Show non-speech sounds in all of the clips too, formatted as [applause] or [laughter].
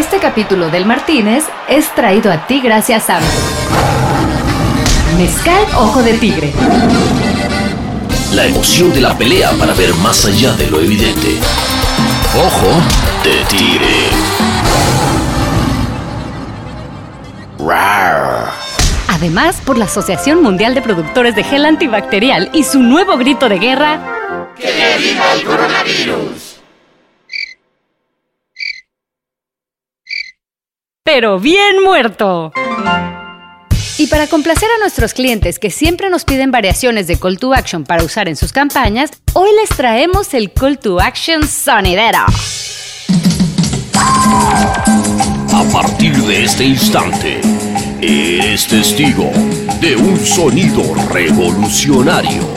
Este capítulo del Martínez es traído a ti gracias a Mezcal Ojo de Tigre. La emoción de la pelea para ver más allá de lo evidente. Ojo de Tigre. Además, por la Asociación Mundial de Productores de Gel Antibacterial y su nuevo grito de guerra. ¡Que viva el coronavirus! Pero bien muerto. Y para complacer a nuestros clientes que siempre nos piden variaciones de Call to Action para usar en sus campañas, hoy les traemos el Call to Action sonidero. A partir de este instante, eres testigo de un sonido revolucionario,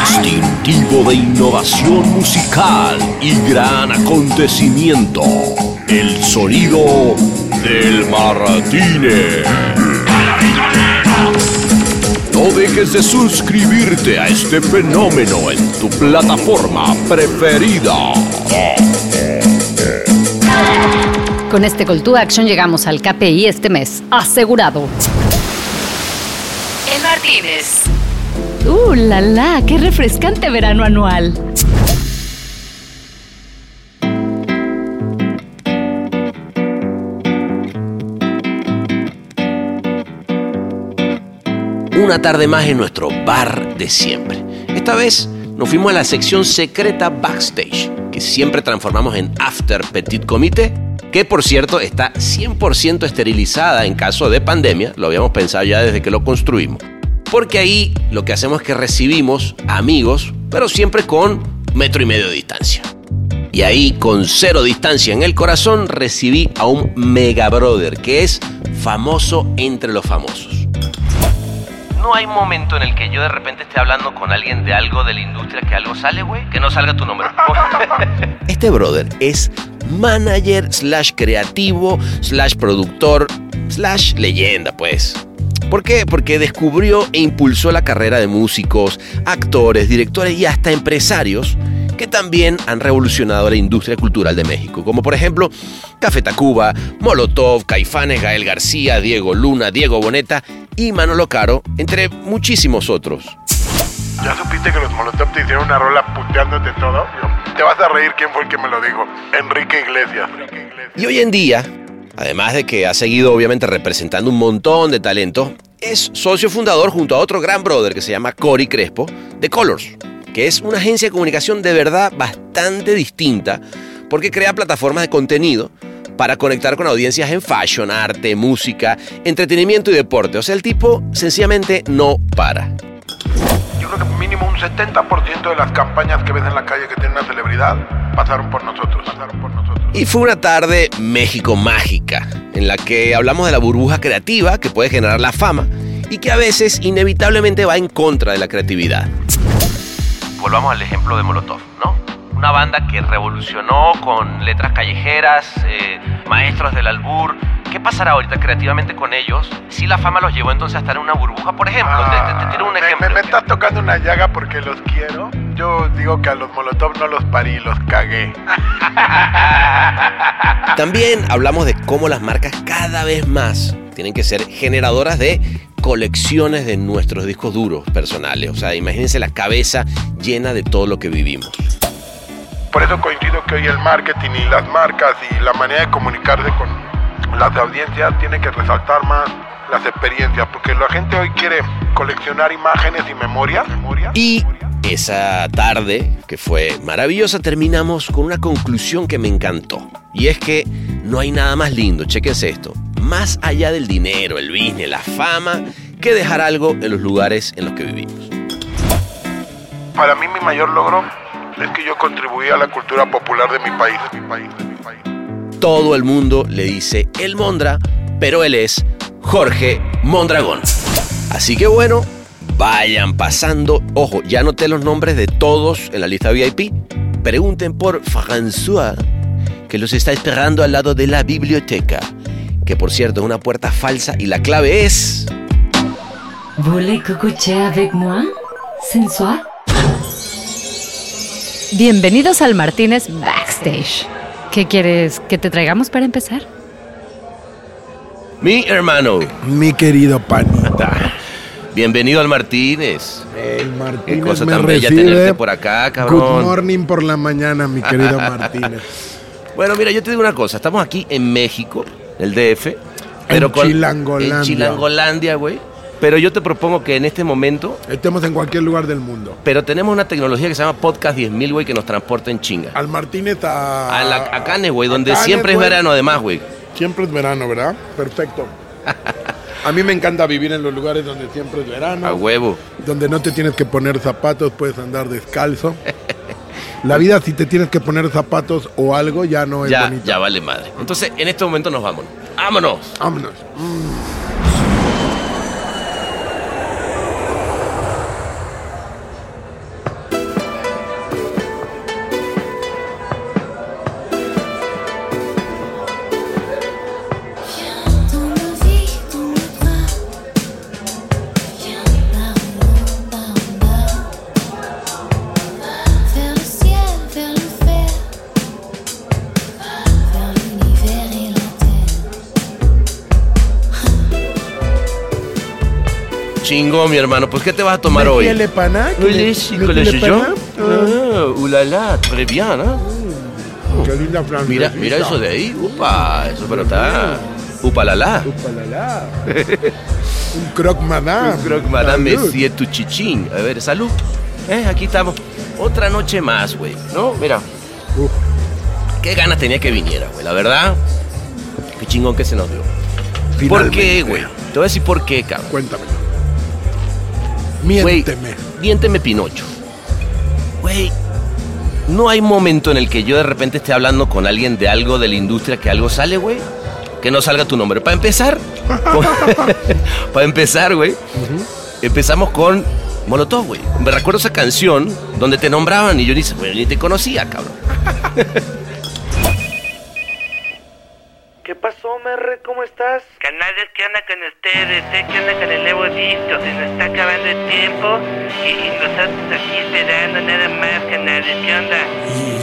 distintivo de innovación musical y gran acontecimiento el sonido del Martínez. No dejes de suscribirte a este fenómeno en tu plataforma preferida. Con este Call to Action llegamos al KPI este mes. Asegurado. El Martínez. ¡Uh, la la! ¡Qué refrescante verano anual! Una tarde más en nuestro bar de siempre. Esta vez nos fuimos a la sección secreta backstage, que siempre transformamos en After Petit Comité, que por cierto está 100% esterilizada en caso de pandemia, lo habíamos pensado ya desde que lo construimos. Porque ahí lo que hacemos es que recibimos amigos, pero siempre con metro y medio de distancia. Y ahí, con cero distancia en el corazón, recibí a un mega brother que es famoso entre los famosos no hay momento en el que yo de repente esté hablando con alguien de algo de la industria que algo sale, güey, que no salga tu nombre. [laughs] este brother es manager slash creativo slash productor slash leyenda, pues. ¿Por qué? Porque descubrió e impulsó la carrera de músicos, actores, directores y hasta empresarios que también han revolucionado la industria cultural de México, como por ejemplo Café Tacuba, Molotov, Caifanes, Gael García, Diego Luna, Diego Boneta y Manolo Caro, entre muchísimos otros. ¿Ya supiste que los Molotov te hicieron una rola puteándote todo? Te vas a reír quién fue el que me lo dijo. Enrique Iglesias. Y hoy en día, además de que ha seguido obviamente representando un montón de talentos, es socio fundador junto a otro gran brother que se llama Cory Crespo de Colors, que es una agencia de comunicación de verdad bastante distinta porque crea plataformas de contenido para conectar con audiencias en fashion, arte, música, entretenimiento y deporte. O sea, el tipo sencillamente no para. Yo creo que mínimo un 70% de las campañas que ves en la calle que tienen una celebridad pasaron por nosotros. Pasaron por nosotros. Y fue una tarde México mágica, en la que hablamos de la burbuja creativa que puede generar la fama y que a veces inevitablemente va en contra de la creatividad volvamos al ejemplo de Molotov, ¿no? Una banda que revolucionó con letras callejeras, eh, maestros del albur. ¿Qué pasará ahorita creativamente con ellos si la fama los llevó entonces a estar en una burbuja, por ejemplo? te, tiro un ejemplo. Me, me, estás tocando una llaga porque los quiero. Yo digo que a los Molotov no los parí, los cagué. [laughs] También hablamos de cómo las marcas cada vez más tienen que ser generadoras de colecciones de nuestros discos duros personales. O sea, imagínense la cabeza llena de todo lo que vivimos. Por eso coincido que hoy el marketing y las marcas y la manera de comunicarse con las audiencias tiene que resaltar más las experiencias, porque la gente hoy quiere coleccionar imágenes y memorias. Y esa tarde, que fue maravillosa, terminamos con una conclusión que me encantó. Y es que no hay nada más lindo, chequense esto, más allá del dinero, el business, la fama, que dejar algo en los lugares en los que vivimos. Para mí mi mayor logro es que yo contribuí a la cultura popular de mi país, de mi país, de mi país. Todo el mundo le dice el Mondra, pero él es Jorge Mondragón. Así que bueno, vayan pasando. Ojo, ya anoté los nombres de todos en la lista VIP. Pregunten por François, que los está esperando al lado de la biblioteca que por cierto es una puerta falsa y la clave es... ¿Voulez avec moi, Bienvenidos al Martínez Backstage. ¿Qué quieres que te traigamos para empezar? Mi hermano. Mi querido panita. Bienvenido al Martínez. El Qué Martínez cosa me tan bella recibe. tenerte por acá, Good cabrón. morning por la mañana, mi querido [laughs] Martínez. Bueno, mira, yo te digo una cosa. Estamos aquí en México, el DF. Pero En con, Chilangolandia. En Chilangolandia, güey. Pero yo te propongo que en este momento... Estemos en cualquier lugar del mundo. Pero tenemos una tecnología que se llama Podcast 10.000, güey, que nos transporta en chinga. Al Martínez a... A, la, a Cannes, güey, donde siempre es verano además, güey. Siempre es verano, ¿verdad? Perfecto. A mí me encanta vivir en los lugares donde siempre es verano. A huevo. donde no te tienes que poner zapatos, puedes andar descalzo. La vida, si te tienes que poner zapatos o algo, ya no es Ya, bonita. ya vale madre. Entonces, en este momento nos vamos. ¡Vámonos! Vámonos. Dans Chingo, mi hermano. Pues, ¿qué te vas a tomar ¿Me hoy? yo. pana? Ah, ulala, très bien. Ah, Qué linda francesita. Mira, mira eso de ahí. Upa, eso pero está. Upa la la. Upalala. [laughs] Un croc madame. Creo que madame es tu chichín. A ver, salud. Eh, aquí estamos. Otra noche más, güey. ¿No? Mira. Uf. Qué ganas tenía que viniera, güey. La verdad. Qué chingón que se nos dio. ¿Por Finalmente. qué, güey? Te voy a decir por qué, cabrón. Cuéntame. Miénteme. miénteme Pinocho. Güey, no hay momento en el que yo de repente esté hablando con alguien de algo de la industria que algo sale, güey. Que no salga tu nombre. Para empezar, [laughs] para empezar, güey, empezamos con Molotov, güey. Me recuerdo esa canción donde te nombraban y yo ni, güey, ni te conocía, cabrón. [laughs] ¿Qué pasó, Merre? ¿Cómo estás? Canales, ¿qué onda con ustedes? ¿Eh? ¿Qué onda con el nuevo disco? Se nos está acabando el tiempo y, y nosotros aquí esperando nada más, canales. ¿Qué onda?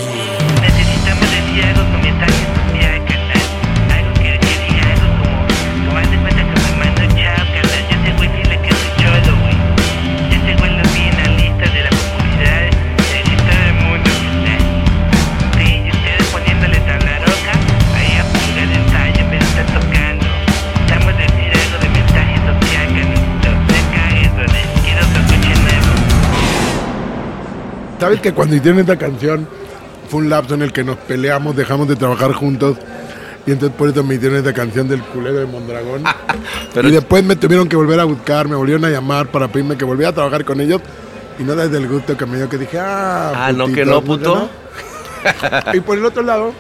¿Sabes que cuando hicieron esta canción fue un lapso en el que nos peleamos, dejamos de trabajar juntos? Y entonces por eso me hicieron esta canción del culero de Mondragón. [laughs] Pero y después me tuvieron que volver a buscar, me volvieron a llamar para pedirme que volviera a trabajar con ellos. Y no desde el gusto que me dio que dije, ah, Ah, no, que no, puto. [laughs] y por el otro lado,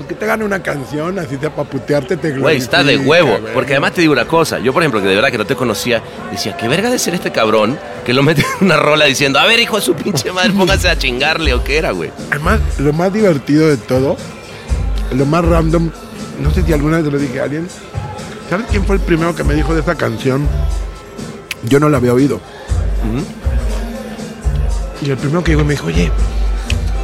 pues que te gane una canción, así sea para putearte, te Güey, está de huevo. Porque además te digo una cosa. Yo, por ejemplo, que de verdad que no te conocía, decía, qué verga de ser este cabrón que lo mete en una rola diciendo, a ver, hijo de su pinche madre, [laughs] póngase a chingarle o qué era, güey. Además, lo más divertido de todo, lo más random, no sé si alguna vez lo dije a alguien. ¿Sabes quién fue el primero que me dijo de esa canción? Yo no la había oído. Y el primero que y me dijo, oye,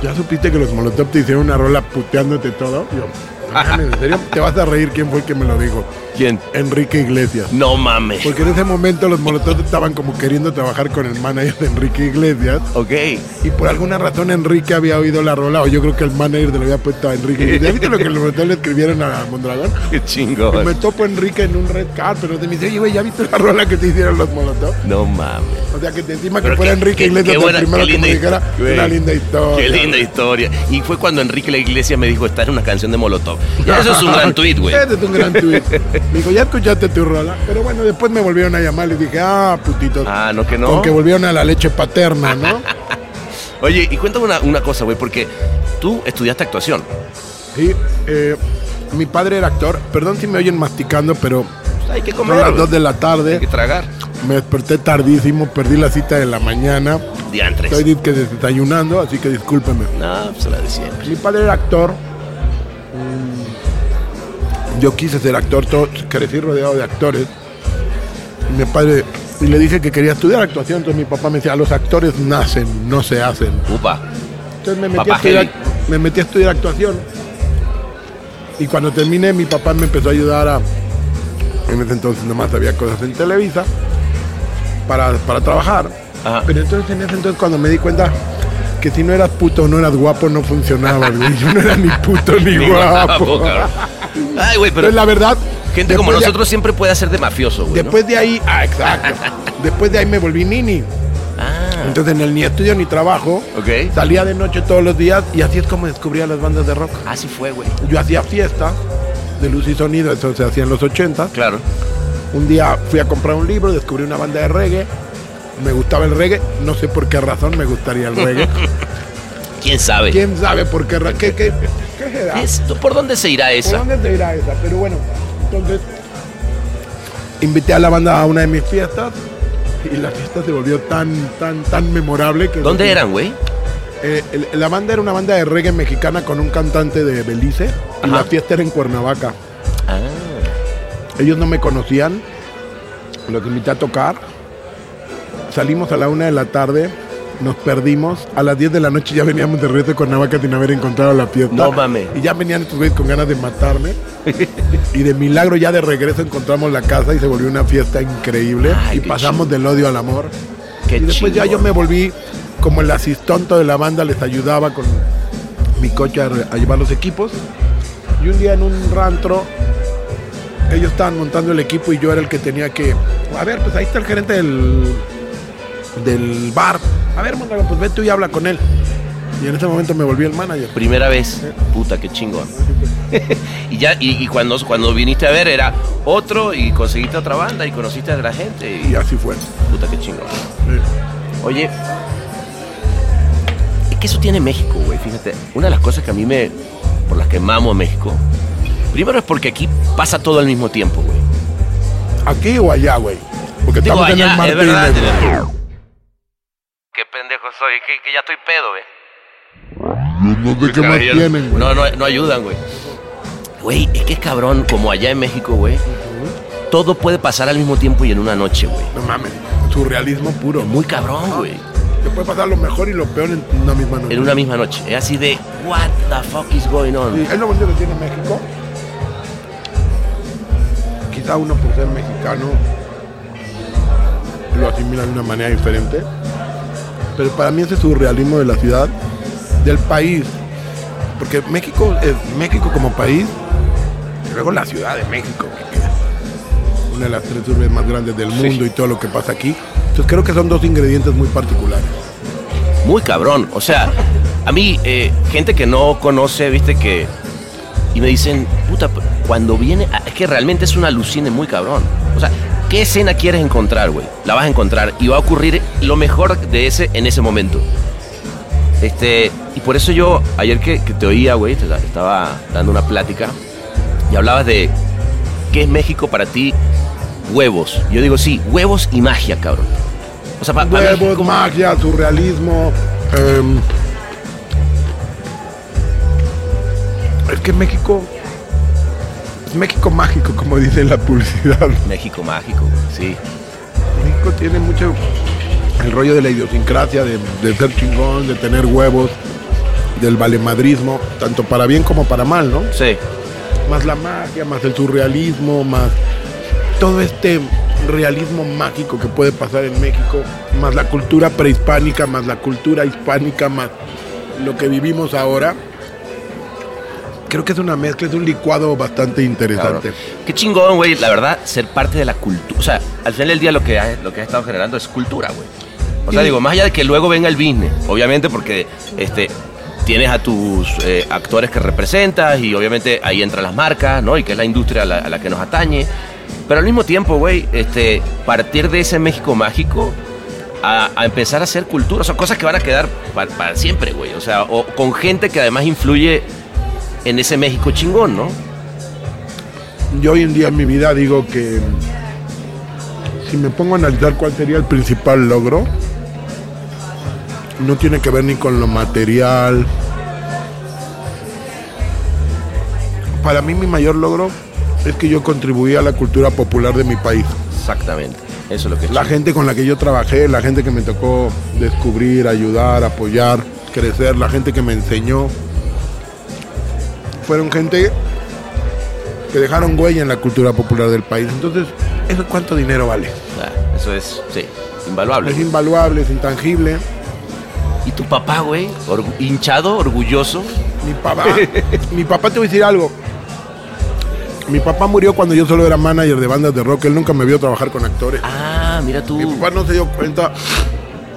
¿ya supiste que los Molotov te hicieron una rola puteándote todo? Yo, "No mames, ¿en serio? Te vas a reír quién fue el que me lo dijo. ¿Quién? Enrique Iglesias. No mames. Porque en ese momento los Molotov estaban como queriendo trabajar con el manager de Enrique Iglesias. Ok. Y por alguna razón Enrique había oído la rola, o yo creo que el manager le había puesto a Enrique. ¿Ya [laughs] viste lo que los Molotov le escribieron a Mondragón? Qué Y me topo Enrique en un red carpet, pero te me dice, oye, güey, ¿ya viste la rola que te hicieron los Molotov? No mames. O sea, que te encima que fuera Enrique Iglesias el primero que me dijera, una linda historia. Qué linda historia. Y fue cuando Enrique la Iglesia me dijo, esta es una canción de Molotov. Ya eso es un gran [laughs] tweet, güey. Ese es un gran tweet. Me dijo, ya escuchaste tu rola. Pero bueno, después me volvieron a llamar y dije, ah, putitos. Ah, no que no. Como que volvieron a la leche paterna, ¿no? [laughs] Oye, y cuéntame una, una cosa, güey, porque tú estudiaste actuación. Sí, eh, mi padre era actor. Perdón si me oyen masticando, pero Hay que son comer. las güey. 2 de la Hay que tarde. tragar. Me desperté tardísimo, perdí la cita de la mañana. Diantres. Estoy disque desayunando, así que discúlpeme. No, pues la de siempre. Mi padre era actor. Yo quise ser actor, todo, crecí rodeado de actores. Y mi padre, y le dije que quería estudiar actuación, entonces mi papá me decía, los actores nacen, no se hacen. Upa. Entonces me metí, Papá a estudiar, me metí a estudiar actuación. Y cuando terminé, mi papá me empezó a ayudar a. En ese entonces nomás había cosas en Televisa para, para trabajar. Ajá. Pero entonces en ese entonces cuando me di cuenta que si no eras puto o no eras guapo no funcionaba, güey. Yo no era ni puto ni, [laughs] guapo. Ay, güey, pero Entonces la verdad. gente como de- nosotros siempre puede hacer de mafioso, güey. ¿no? Después de ahí, ah, exacto. después de ahí me volví nini. Ah, Entonces en el ni estudio ni trabajo. ok. Salía de noche todos los días y así es como descubría las bandas de rock. Así fue, güey. Yo hacía fiestas de luz y sonido, eso se hacía en los 80. Claro. Un día fui a comprar un libro, descubrí una banda de reggae. Me gustaba el reggae, no sé por qué razón me gustaría el reggae. [laughs] ¿Quién sabe? ¿Quién sabe por qué? ¿Qué, qué, qué será? Esto, ¿Por dónde se irá ¿Por esa? dónde te irá esa? Pero bueno, entonces invité a la banda a una de mis fiestas y la fiesta se volvió tan, tan, tan memorable que... ¿Dónde eran, güey? Eh, el- la banda era una banda de reggae mexicana con un cantante de Belice y la fiesta era en Cuernavaca. Ah, Ellos no me conocían, los invité a tocar. Salimos a la una de la tarde, nos perdimos. A las 10 de la noche ya veníamos de regreso de Cuernavaca sin haber encontrado la fiesta. No mames. Y ya venían estos güeyes con ganas de matarme. y de milagro ya de regreso encontramos la casa y se volvió una fiesta increíble. Ay, y pasamos del odio al amor. qué y después ya yo me volví como el asistonto de la banda, les ayudaba con mi coche a, a llevar los equipos. Y un día en un rantro, ellos estaban montando el equipo y yo era el que tenía que. A ver, pues ahí está el gerente del, del bar. A ver, Mondragón, pues ve tú y habla con él. Y en ese momento me volví el manager. Primera vez. Puta, qué chingón. [laughs] y ya, y, y cuando, cuando viniste a ver era otro y conseguiste otra banda y conociste a la gente. Y Y así fue. puta, qué chingón. Oye, es que eso tiene México, güey. Fíjate, una de las cosas que a mí me. por las que mamo a México. Primero es porque aquí pasa todo al mismo tiempo, güey. ¿Aquí o allá, güey? Porque Digo, estamos en el allá, es verdad. Martínez. es verdad. Soy, que, que ya estoy pedo, güey. No sé qué más Caballero. tienen, güey. No, no, no ayudan, güey. Güey, es que es cabrón, como allá en México, güey. Todo puede pasar al mismo tiempo y en una noche, güey. No mames. Surrealismo puro. Muy cabrón, güey. Te puede pasar lo mejor y lo peor en una misma noche. En una misma noche. Es así de, what the fuck is going Sí, on? es lo bonito que tiene México. Quizá uno por ser mexicano lo asimila de una manera diferente. Pero para mí ese surrealismo de la ciudad, del país. Porque México es México como país, y luego la Ciudad de México, que es una de las tres urbes más grandes del mundo y todo lo que pasa aquí. Entonces creo que son dos ingredientes muy particulares. Muy cabrón. O sea, a mí, eh, gente que no conoce, viste que. Y me dicen, puta, cuando viene. ah, Es que realmente es un alucine muy cabrón. O sea, ¿qué escena quieres encontrar, güey? La vas a encontrar y va a ocurrir lo mejor de ese en ese momento. Este, y por eso yo, ayer que, que te oía, güey, estaba dando una plática y hablabas de qué es México para ti, huevos. Yo digo, sí, huevos y magia, cabrón. O sea, para Huevos, magia, surrealismo. em, es que México. México mágico, como dice la publicidad. México mágico, sí. México tiene mucho el rollo de la idiosincrasia, de, de ser chingón, de tener huevos, del valemadrismo, tanto para bien como para mal, ¿no? Sí. Más la magia, más el surrealismo, más todo este realismo mágico que puede pasar en México, más la cultura prehispánica, más la cultura hispánica, más lo que vivimos ahora. Creo que es una mezcla, es un licuado bastante interesante. Qué chingón, güey, la verdad, ser parte de la cultura. O sea, al final del día lo que ha, lo que ha estado generando es cultura, güey. O sea, Y- digo, más allá de que luego venga el business, obviamente porque este tienes a tus eh, actores que representas y obviamente ahí entran las marcas, ¿no? Y que es la industria a la, a la que nos atañe. Pero al mismo tiempo, güey, este, partir de ese México mágico a, a empezar a hacer cultura, son cosas que van a quedar pa- para siempre, güey. O sea, o con gente que además influye en ese México chingón, ¿no? Yo hoy en día en mi vida digo que si me pongo a analizar cuál sería el principal logro, no tiene que ver ni con lo material. Para mí mi mayor logro es que yo contribuí a la cultura popular de mi país. Exactamente. Eso es lo que La gente con la que yo trabajé, la gente que me tocó descubrir, ayudar, apoyar, crecer, la gente que me enseñó, fueron gente que dejaron huella en la cultura popular del país. Entonces, ¿eso cuánto dinero vale? Ah, eso es, sí, invaluable. Es invaluable, es intangible. ¿Y tu papá, güey? Hinchado, orgulloso. Mi papá, mi papá te voy a decir algo. Mi papá murió cuando yo solo era manager de bandas de rock. Él nunca me vio trabajar con actores. Ah, mira tú. Mi papá no se dio cuenta,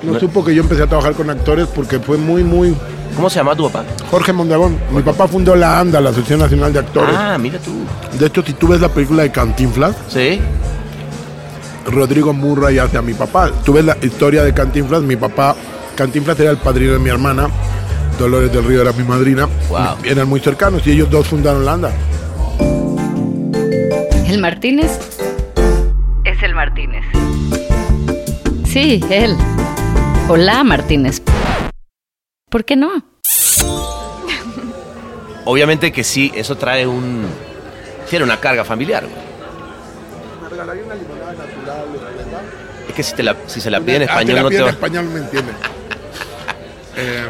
no, No. supo que yo empecé a trabajar con actores porque fue muy, muy... ¿Cómo se llama tu papá? Jorge Mondragón. Mi papá fundó la ANDA, la Asociación Nacional de Actores. Ah, mira tú. De hecho, si tú ves la película de Cantinflas, Sí. Rodrigo Murray hace a mi papá. Tú ves la historia de Cantinflas, mi papá, Cantinflas era el padrino de mi hermana, Dolores del Río era mi madrina, Wow. eran muy cercanos y ellos dos fundaron la ANDA. El Martínez es el Martínez. Sí, él. Hola, Martínez. ¿Por qué no? Obviamente que sí, eso trae un. Tiene una carga familiar, güey. Es que si, te la, si se la pide en Ah, te español la no te piden va. en español me entiende. [laughs] eh,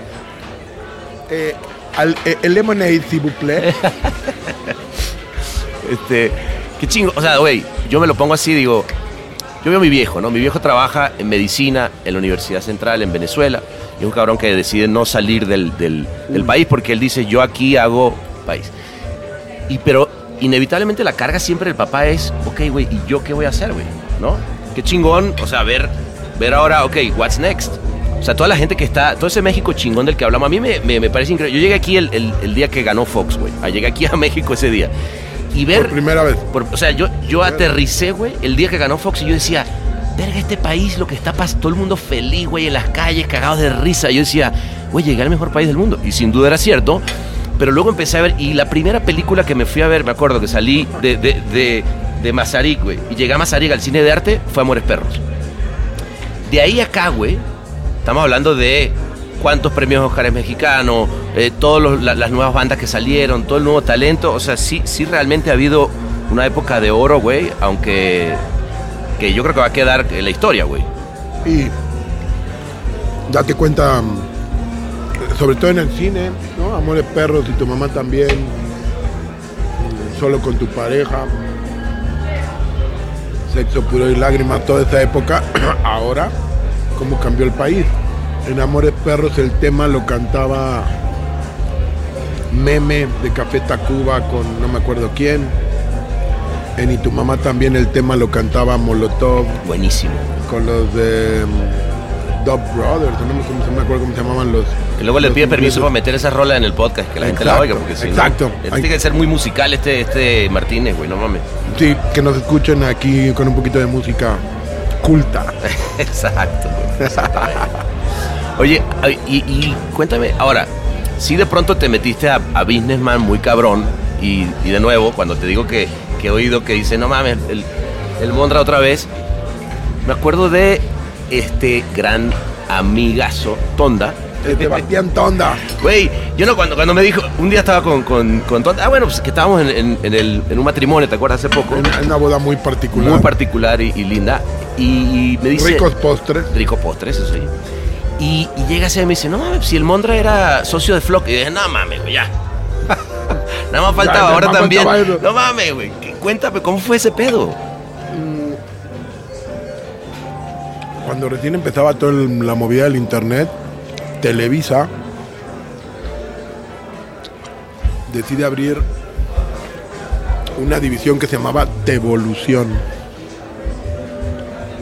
eh, al- eh, el lemonade, vous [laughs] plaît. Este, qué chingo. O sea, güey, yo me lo pongo así, digo. Yo veo a mi viejo, ¿no? Mi viejo trabaja en medicina en la Universidad Central en Venezuela. Y es un cabrón que decide no salir del, del- del país porque él dice, yo aquí hago país. Y pero inevitablemente la carga siempre del papá es, ok, güey, ¿y yo qué voy a hacer, güey? ¿No? Qué chingón, o sea, ver, ver ahora, ok, what's next? O sea, toda la gente que está, todo ese México chingón del que hablamos, a mí me, me- me parece increíble. Yo llegué aquí el, el- el día que ganó Fox, güey. Ah, Llegué aquí a [laughs] México ese día. Y ver... Por primera vez. Por- o sea, yo, yo aterricé, güey, el día que ganó Fox y yo decía, verga, este país, lo que está pasando, todo el mundo feliz, güey, en las calles, cagados de risa. Yo decía, güey, llegué al mejor país del mundo. Y sin duda era cierto. Pero luego empecé a ver, y la primera película que me fui a ver, me acuerdo que salí de, de, de, de Mazarik, güey, y llegué a Mazarik al cine de arte, fue Amores Perros. De ahí acá, güey, estamos hablando de cuántos premios Oscar mexicanos, eh, todas las nuevas bandas que salieron, todo el nuevo talento. O sea, sí, sí realmente ha habido una época de oro, güey, aunque que yo creo que va a quedar en la historia, güey. Y date cuenta, mm, sobre todo en el cine, ¿no? Amores perros y tu mamá también, mm, solo con tu pareja, sexo puro y lágrimas, toda esa época. [clears throat] Ahora, ¿cómo cambió el país? En Amores perros el tema lo cantaba Meme de Café Tacuba con no me acuerdo quién. En Y tu mamá también el tema lo cantaba Molotov Buenísimo. con los de mm, Dub Brothers, no me, no acuerdo cómo se llamaban los. Que luego le pide permiso para meter esa rola en el podcast, que la gente la Exacto, oiga, porque si no- exacto. este tiene que ser muy musical este, este Martínez, güey, no mames. Sí, que nos escuchen aquí con un poquito de música culta. [laughs] Exacto, güey, exactamente. Oye, y, y cuéntame, ahora, si de pronto te metiste a, a Businessman muy cabrón, y, y de nuevo, cuando te digo que, que he oído que dice, no mames, el, el Mondra otra vez, me acuerdo de este gran amigazo, Tonda. Sebastián Tonda. Güey, yo no, cuando, cuando me dijo, un día estaba con, con, con Tonda, ah, bueno, pues que estábamos en, en- en el- en un matrimonio, ¿te acuerdas? Hace poco. Una, una boda muy particular. Muy particular y, y linda. Y, y me dice... Ricos postres. Rico postre, eso sí. Y, y llega ese y me dice, no mames, si el Mondra era socio de Flock. Y dije, no mames, ya. Nada más faltaba, ahora más también. faltaba. No mames, güey. ¿qué- Cuéntame, ¿cómo fue ese pedo? Cuando recién empezaba toda la movida del internet, Televisa decide abrir una división que se llamaba Tevolución.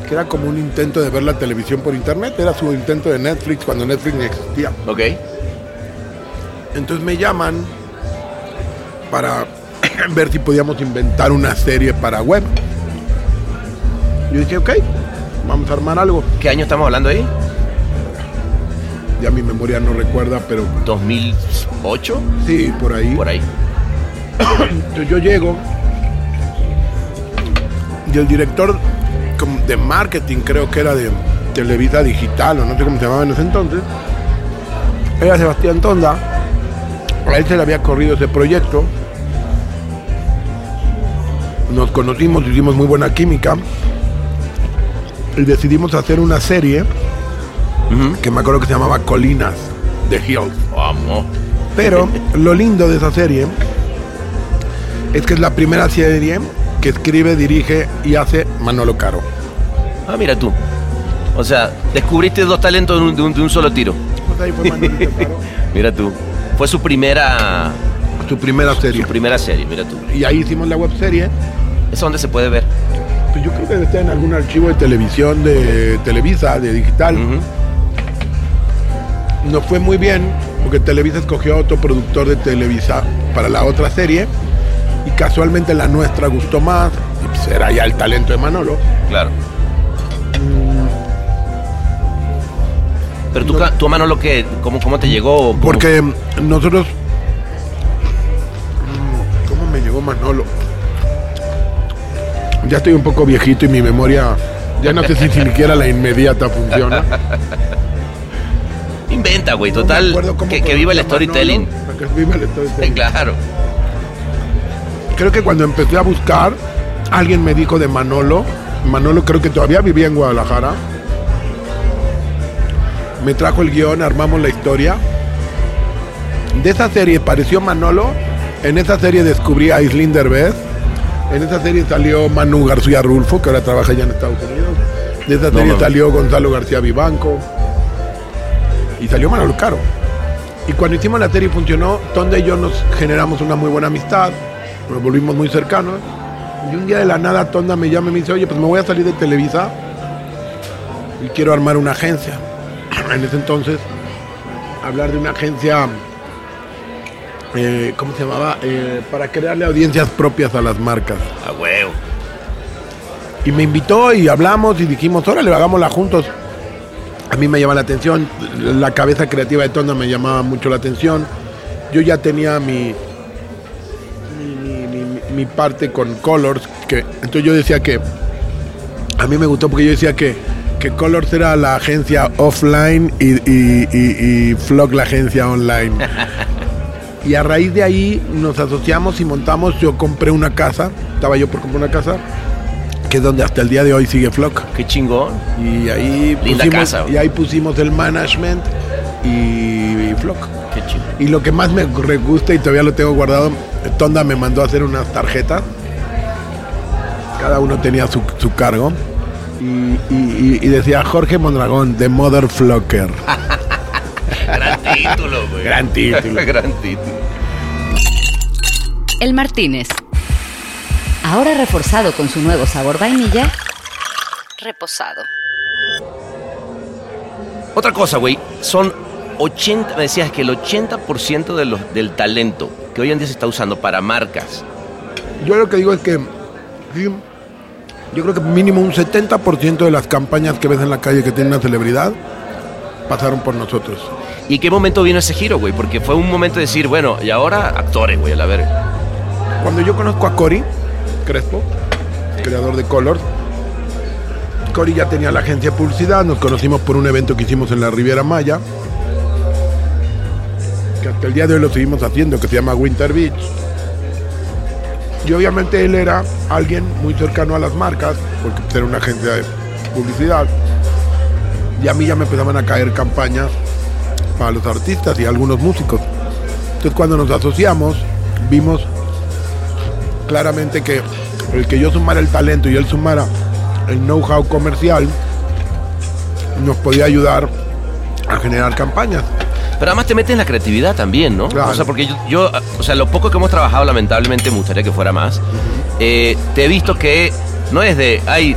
Que era como un intento de ver la televisión por internet. Era su intento de Netflix cuando Netflix ni existía. Ok. Entonces me llaman para [clears throat] ver si podíamos inventar una serie para web. Yo dije, ok, vamos a armar algo. ¿Qué año estamos hablando ahí? Ya mi memoria no recuerda, pero ¿2008? sí, por ahí. Por ahí. [clears throat] Entonces yo llego y el director de marketing, creo que era de Televisa Digital o no sé cómo se llamaba en ese entonces, era Sebastián Tonda. A él se le había corrido ese proyecto. Nos conocimos, hicimos muy buena química y decidimos hacer una serie que me acuerdo que se llamaba Colinas de Hills. Vamos. Pero [laughs] lo lindo de esa serie es que es la primera serie que escribe, dirige y hace Manolo Caro. Ah, mira tú. O sea, descubriste dos talentos de un, de un- de un solo tiro. Pues ahí fue Manolito [laughs] Caro. Mira tú. Fue su primera, Su primera serie. su primera serie, mira tú. Y ahí hicimos la webserie. ¿Eso dónde se puede ver? Pues yo creo que estar en algún archivo de televisión de Televisa, de digital. Ujú. Nos fue muy bien porque Televisa escogió a otro productor de Televisa para la otra serie y casualmente la nuestra gustó más y pues era ya el talento de Manolo. Claro. Pero tú, ca- tú Manolo, ¿qué? ¿Cómo, ¿Cómo te llegó? ¿Cómo- Porque nosotros... ¿Cómo me llegó Manolo? Ya estoy un poco viejito y mi memoria... Ya no sé si siquiera la inmediata funciona. [laughs] Inventa, güey. No Total, cómo que, que viva el storytelling. Manolo, Que viva el storytelling. Claro. Creo que cuando empecé a buscar, alguien me dijo de Manolo. Manolo creo que todavía vivía en Guadalajara. Me trajo el guion, armamos la historia. De esa serie pareció Manolo. En esa serie descubrí a Islín Derbez. En esa serie salió Manu García Rulfo, que ahora trabaja ya en Estados Unidos. De esa No serie salió Gonzalo García Vivanco. Y salió Manolo Caro. Y cuando hicimos la serie funcionó, Tonda y yo nos generamos una muy buena amistad, nos volvimos muy cercanos. Y un día de la nada Tonda me llama y me dice, oye, pues me voy a salir de Televisa y quiero armar una agencia. En ese entonces, hablar de una agencia, eh, ¿cómo se llamaba? Eh, para crearle audiencias propias a las marcas. A huevo. Y me invitó y hablamos y dijimos, órale, hagámosla juntos. A mí me llama la atención, la cabeza creativa de Tonda me llamaba mucho la atención. Yo ya tenía mi, mi, mi- mi- mi parte con Colors, que entonces yo decía que a mí me gustó porque yo decía que, que Colors era la agencia offline y, y, y, y Flock la agencia online. [laughs] Y a raíz de ahí nos asociamos y montamos, yo compré una casa, estaba yo por comprar una casa, que es donde hasta el día de hoy sigue Flock. Qué chingón. Y ahí Linda pusimos, casa, y ahí pusimos el management y, Flock. Qué chingón. Y lo que más me gusta y todavía lo tengo guardado, Tonda me mandó a hacer unas tarjetas. Cada uno tenía su, su cargo. Y, y- y- y decía Jorge Mondragón, The Mother Flocker. Gran título, güey. Gran título. [laughs] Gran título. El Martínez. Ahora reforzado con su nuevo sabor vainilla, reposado. Otra cosa, güey. Son 80, me decías que el 80% de los, del talento que hoy en día se está usando para marcas. Yo lo que digo es que sí, yo creo que mínimo un 70% de las campañas que ves en la calle que tienen una celebridad pasaron por nosotros. ¿Y qué momento vino ese giro, güey? Porque fue un momento de decir, bueno, y ahora actores, güey, a la verga. Cuando yo conozco a Cory Crespo, creador de Colors, Cory ya tenía la agencia de publicidad, nos conocimos por un evento que hicimos en la Riviera Maya, que hasta el día de hoy lo seguimos haciendo, que se llama Winter Beach. Y obviamente él era alguien muy cercano a las marcas, porque pues, era una agencia de publicidad. Y a mí ya me empezaban a caer campañas para los artistas y algunos músicos. Entonces cuando nos asociamos, vimos claramente que el que yo sumara el talento y él sumara el know-how comercial nos podía ayudar a generar campañas. Pero además te metes en la creatividad también, ¿no? Claro. O sea, porque yo, yo, o sea, lo poco que hemos trabajado, lamentablemente, me gustaría que fuera más. Eh, te he visto que no es de, ay,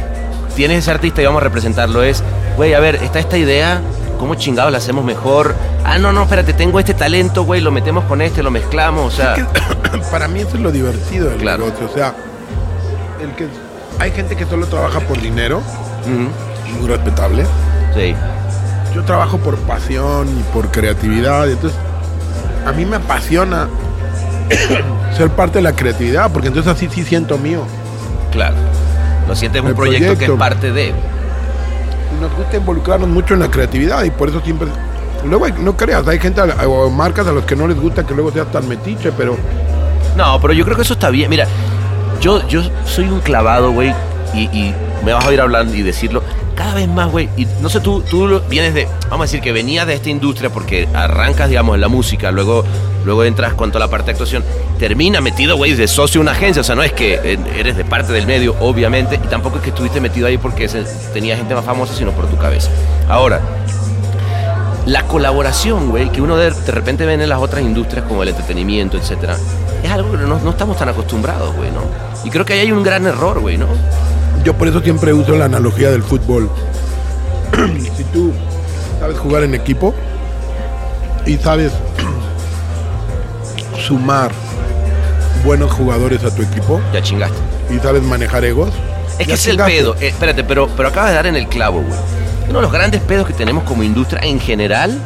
tienes ese artista y vamos a representarlo, es, güey, a ver, está esta idea, ¿cómo chingados la hacemos mejor? Ah, no, no, espérate, tengo este talento, güey, lo metemos con este, lo mezclamos, o sea, [coughs] Para mí eso es lo divertido del Claro. negocio. O sea, el que hay gente que solo trabaja por dinero, muy respetable. sí. Yo trabajo por pasión y por creatividad. y Entonces, a mí me apasiona [coughs] ser parte de la creatividad, porque entonces así sí siento mío. Claro. Lo sientes un proyecto, que es parte de. Nos gusta involucrarnos mucho en la creatividad y por eso siempre... Luego, no creas, hay gente o marcas a los que no les gusta que luego seas tan metiche, pero No, pero yo creo que eso está bien. Mira, yo, yo soy un clavado, güey, y, y me vas a oír hablando y decirlo. Cada vez más, güey. Y no sé, tú, tú vienes de, vamos a decir que venías de esta industria porque arrancas, digamos, en la música, luego, luego entras con toda la parte de actuación, termina metido, güey, de socio en una agencia. O sea, no es que eh, eres de parte del medio, obviamente, y tampoco es que estuviste metido ahí porque tenía gente más famosa, sino por tu cabeza. Ahora, la colaboración, güey, que uno de, de repente ve en las otras industrias como el entretenimiento, etcétera, es algo que no, no estamos tan acostumbrados, güey, ¿no? Y creo que ahí hay un gran error, güey, ¿no? Yo por eso siempre uso la analogía del fútbol. [clears throat] si tú sabes jugar en equipo y sabes [clears throat] sumar buenos jugadores a tu equipo Ya chingaste. y sabes manejar egos. Es que es el pedo. Eh, espérate, pero, pero acabas de dar en el clavo, güey. Uno de los grandes pedos que tenemos como industria en general,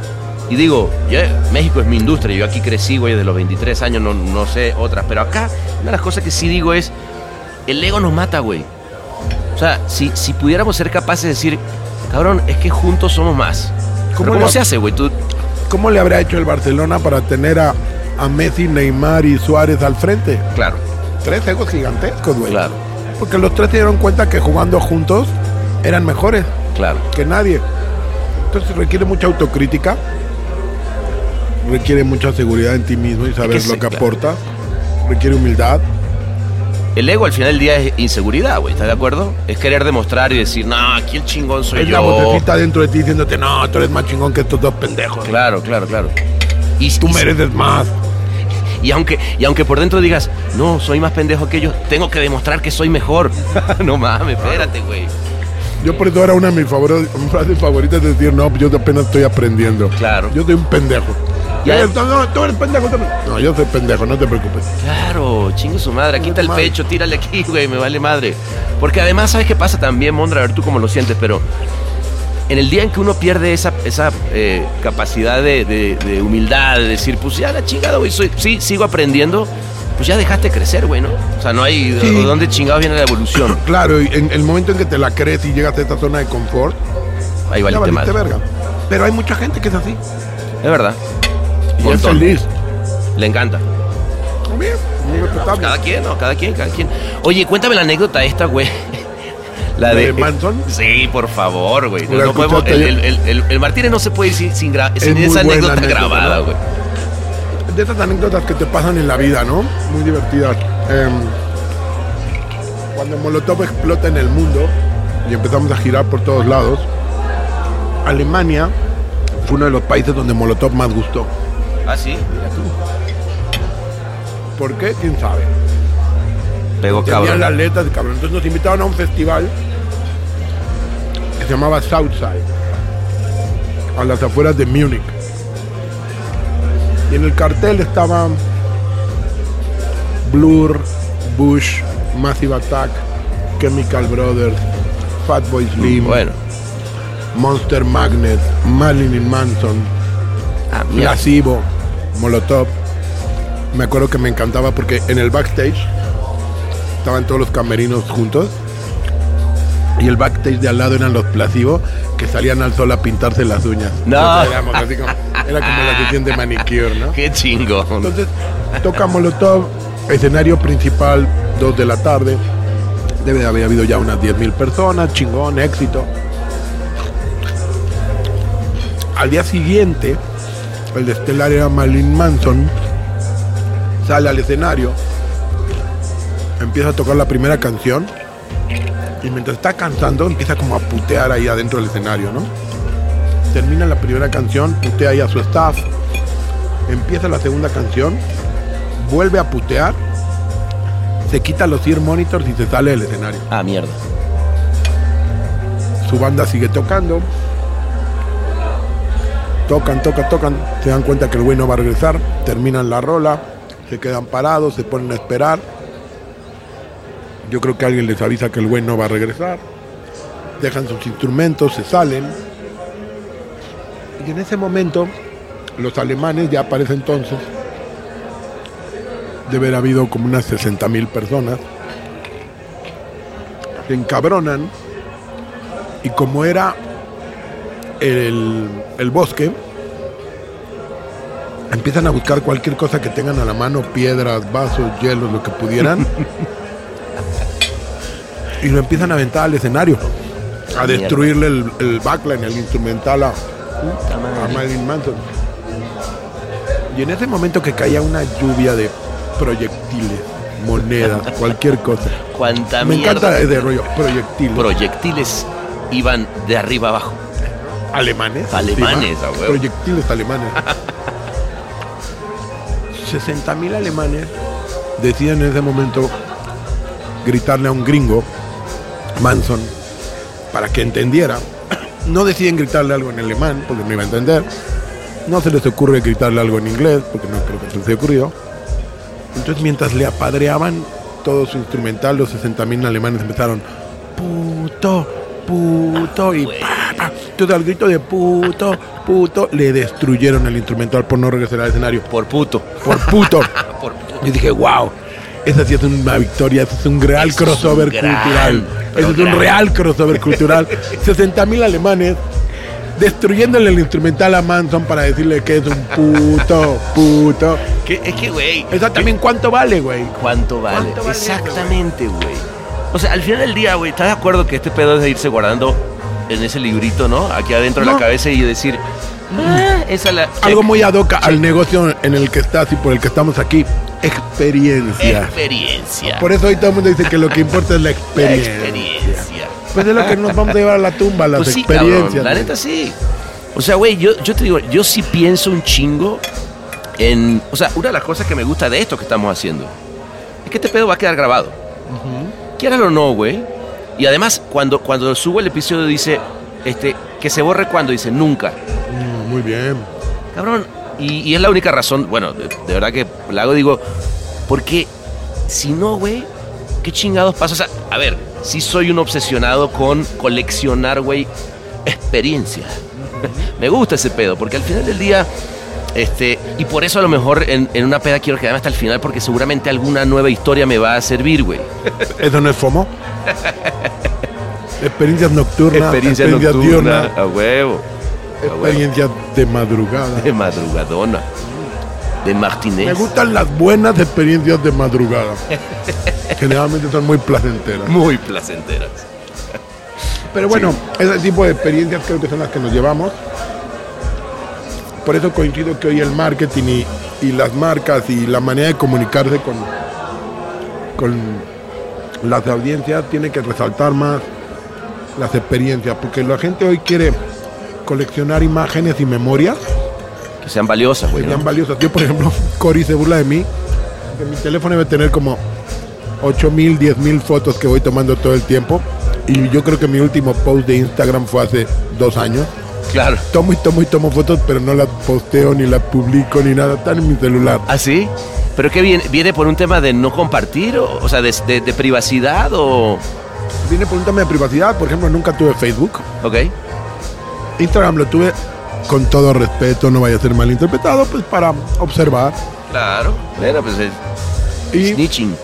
y digo, yo- México es mi industria, yo aquí crecí, güey, desde los 23 años, no, no sé otras, pero acá una de las cosas que sí digo es, el ego nos mata, güey. O sea, si, si pudiéramos ser capaces de decir, cabrón, es que juntos somos más. ¿Cómo ¿Cómo, ¿cómo le- se hace, güey? Tú, ¿Cómo le habrá hecho el Barcelona para tener a, a Messi, Neymar y Suárez al frente? claro, Tres egos gigantescos, güey. claro, Porque los tres se dieron cuenta que jugando juntos eran mejores claro. que nadie. Entonces requiere mucha autocrítica, requiere mucha seguridad en ti mismo y saber lo que claro. aportas, requiere humildad. El ego al final del día es inseguridad, güey, ¿estás de acuerdo? Es querer demostrar y decir, no, aquí el chingón soy es yo. la vocecita dentro de ti diciéndote, no, tú eres más chingón que estos dos pendejos. Claro, claro, claro. Y, Tú y- mereces más. Y aunque, y aunque por dentro digas, no, soy más pendejo que ellos, tengo que demostrar que soy mejor. [laughs] no mames, espérate, güey. Yo por eso era una de mis frases favoritas es decir, no, yo apenas estoy aprendiendo. Claro. Yo soy un pendejo. Ya. Ya, no, tú eres pendejo. eres- No, yo soy pendejo, no te preocupes. Claro, chingue su madre, está el Madre. pecho, tírale aquí, güey, me vale madre. Porque además, ¿sabes qué pasa también, Mondra? A ver tú cómo lo sientes, pero en el día en que uno pierde esa, esa eh, capacidad de, de- de humildad, de decir, pues ya la chingada, güey, soy- sí, sigo aprendiendo, pues ya dejaste crecer, güey, ¿no? O sea, no hay Sí. dónde chingados viene la evolución. [clears throat] Claro, y en el momento en que te la crees y llegas a esta zona de confort, Ahí ya valiste verga. Pero hay mucha gente que es así. Es verdad. Y es feliz. Le encanta. Muy bien, muy respetable. Cada quien, ¿no? Cada quien, cada quien. Oye, cuéntame la anécdota esta, güey. [laughs] La ¿La de, de Manson? Sí, por favor, güey. No, ¿La no podemos- el, escuchaste el, el- el- el Martínez no se puede ir sin, sin, gra- esa anécdota, anécdota, grabada, ¿no? güey. de esas anécdotas que te pasan en la vida, ¿no? Muy divertidas. Em, cuando Molotov explota en el mundo y empezamos a girar por todos lados, Alemania fue uno de los países donde Molotov más gustó. Ah, sí, mira tú. ¿Por qué? ¿Quién sabe? Pegó cabrón. las letras de cabrón. Entonces nos invitaron a un festival que se llamaba Southside, a las afueras de Múnich. Y en el cartel estaban Blur, Bush, Massive Attack, Chemical Brothers, Fatboy Slim, Bueno. Monster Magnet, Marilyn Manson, Ah. Placebo, Molotov. Me acuerdo que me encantaba porque en el backstage estaban todos los camerinos juntos y el backstage de al lado eran los Placebo que salían al sol a pintarse las uñas. No. Entonces éramos así como- era como la sesión de manicure, ¿no? Qué chingón. Entonces toca Molotov, escenario principal, 2 de la tarde. Debe de haber habido ya unas 10.000 personas, chingón, éxito. Al día siguiente, el de estelar era Marilyn Manson, sale al escenario, empieza a tocar la primera canción y mientras está cantando empieza como a putear ahí adentro del escenario, ¿no? Termina la primera canción, putea ahí a su staff, empieza la segunda canción, vuelve a putear, se quita los ear monitors y se sale del escenario. Ah, mierda. Su banda sigue tocando. Tocan, tocan, tocan. Se dan cuenta que el güey no va a regresar. Terminan la rola. Se quedan parados, se ponen a esperar. Yo creo que alguien les avisa que el güey no va a regresar. Dejan sus instrumentos, se salen. Y en ese momento, los alemanes, ya para entonces, debe haber habido como unas 60 mil personas, se encabronan y como era el, el bosque, empiezan a buscar cualquier cosa que tengan a la mano, piedras, vasos, hielos, lo que pudieran, [laughs] y lo empiezan a aventar al escenario. a destruirle el, el backline, el instrumental a, a Marilyn Manson. Y en ese momento que caía una lluvia de proyectiles, monedas, [laughs] cualquier cosa. Cuánta Me mierda. encanta ese rollo, proyectiles. Proyectiles iban de arriba abajo. Alemanes. Alemanes, a huevo. Proyectiles alemanes. [laughs] 60 mil alemanes deciden en ese momento gritarle a un gringo, Manson, para que entendiera. [clears throat] No deciden gritarle algo en alemán, porque no iba a entender. No se les ocurre gritarle algo en inglés, porque no creo que se les haya ocurrido. Entonces, mientras le apadreaban todo su instrumental, los 60 mil alemanes empezaron, puto, puto, y pa, Entonces, al grito de puto, puto, le destruyeron el instrumental por no regresar al escenario. Por puto. Por puto. [laughs] Por puto. Yo dije, wow, esa sí es una victoria, eso es un real Eso es crossover un cultural. Eso es un real crossover cultural. [laughs] 60 mil alemanes destruyéndole el instrumental a Manson para decirle que es un puto, puto. Que- es que, güey. Esa también, ¿cuánto vale, güey? ¿Cuánto vale? ¿Cuánto vale eso, Exactamente, güey. O sea, al final del día, güey, ¿estás de acuerdo que este pedo es de irse guardando en ese librito, ¿no? Aquí adentro de No. la cabeza y decir, ah, esa es la. Algo muy ad hoc al negocio en el que estás y por el que estamos aquí. Experiencia. Experiencia. Por eso hoy todo el mundo dice que lo que importa es la La experiencia. experiencia. Pues es lo que nos vamos a llevar a la tumba, las Pues sí, experiencias. cabrón, la neta sí. O sea, güey, yo, yo te digo, yo sí pienso un chingo en. O sea, una de las cosas que me gusta de esto que estamos haciendo es que este pedo va a quedar grabado. Quieras o no, güey. Y además, cuando, cuando subo el episodio dice este, que se borre cuando dice nunca. Mm, Muy bien. Cabrón. Y, y es la única razón, bueno, de, de verdad que la hago, digo, porque si no, güey, ¿qué chingados pasa? O sea, a ver, sí soy un obsesionado con coleccionar, güey, experiencias. [laughs] Me gusta ese pedo, porque al final del día, este, y por eso a lo mejor en, en una peda quiero quedarme hasta el final, porque seguramente alguna nueva historia me va a servir, güey. ¿Eso no es FOMO? Experiencias nocturnas, Experiencia experiencias nocturna, diurnas, a huevo, a huevo. experiencias de madrugada. de madrugadona, de Martínez. Me gustan las buenas experiencias de madrugada. Generalmente son muy placenteras. Muy placenteras. Pero bueno, ese tipo de experiencias creo que son las que nos llevamos. Por eso coincido que hoy el marketing y, y las marcas y la manera de comunicarse con, con las audiencias tiene que resaltar más las experiencias, porque la gente hoy quiere coleccionar imágenes y memorias Que sean valiosas, que güey. sean ¿no? valiosas. Yo, por ejemplo, [laughs] Cory se burla de mí, que mi teléfono debe tener como 8 mil, 10 mil fotos que voy tomando todo el tiempo. Y yo creo que mi último post de Instagram fue hace dos años. Claro. Tomo y tomo y tomo fotos, pero no las posteo ni las publico ni nada. Están en mi celular. ¿Ah, sí? ¿Pero qué viene? ¿Viene por un tema de no compartir? O, o sea, de, de- de privacidad o...? Viene por un tema de privacidad. Por ejemplo, nunca tuve Facebook. Ok. Instagram lo tuve con todo respeto, no vaya a ser malinterpretado, pues para observar. Claro. Bueno, pues es Y snitching.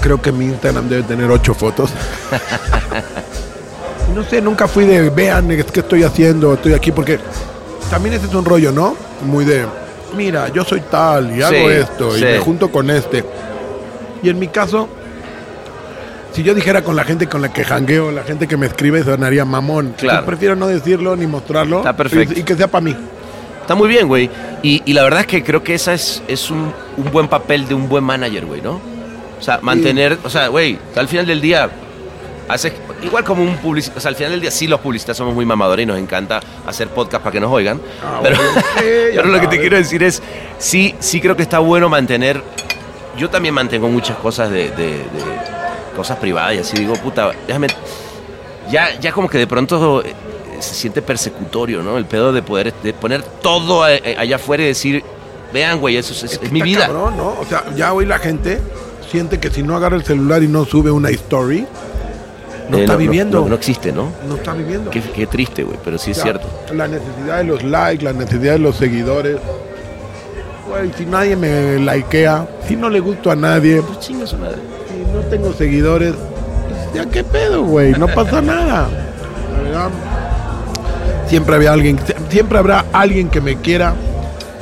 creo que mi Instagram debe tener ocho fotos. [laughs] no sé, nunca fui de vean que estoy haciendo, estoy aquí, porque también ese es un rollo, ¿no? Muy de mira, yo soy tal y hago Sí, esto y me junto con este. Y en mi caso, si yo dijera con la gente con la que jangueo, la gente que me escribe, sonaría mamón. Claro. Yo prefiero no decirlo ni mostrarlo. Está perfecto. Y, y que sea para mí. Está muy bien, güey. Y, y la verdad es que creo que esa es, es un, un buen papel de un buen manager, güey, ¿no? O sea, mantener... O sea, güey, al final del día... Haces, igual como un publicista, o sea, al final del día sí los publicistas somos muy mamadores y nos encanta hacer podcast para que nos oigan. Ah, pero bueno, sí, [laughs] ya pero lo que te quiero decir es, sí, sí creo que está bueno mantener. Yo también mantengo muchas cosas de, de- de cosas privadas y así digo, puta, déjame. Ya, ya como que de pronto eh, se siente persecutorio, ¿no? El pedo de poder de poner todo eh, eh, allá afuera y decir, vean, güey, eso es, es- mi vida. cabrón, ¿no? O sea, ya hoy la gente siente que si no agarra el celular y no sube una story, no Eh, está viviendo. No, no existe, ¿no? No está viviendo. Qué, qué triste, güey, pero sí es O sea, cierto. La necesidad de los likes, la necesidad de los seguidores. Güey, si nadie me likea, si no le gusto a nadie, pues, Chinga su madre. si no tengo seguidores, pues, ya qué pedo, güey, no pasa nada. La verdad, siempre había alguien, siempre habrá alguien que me quiera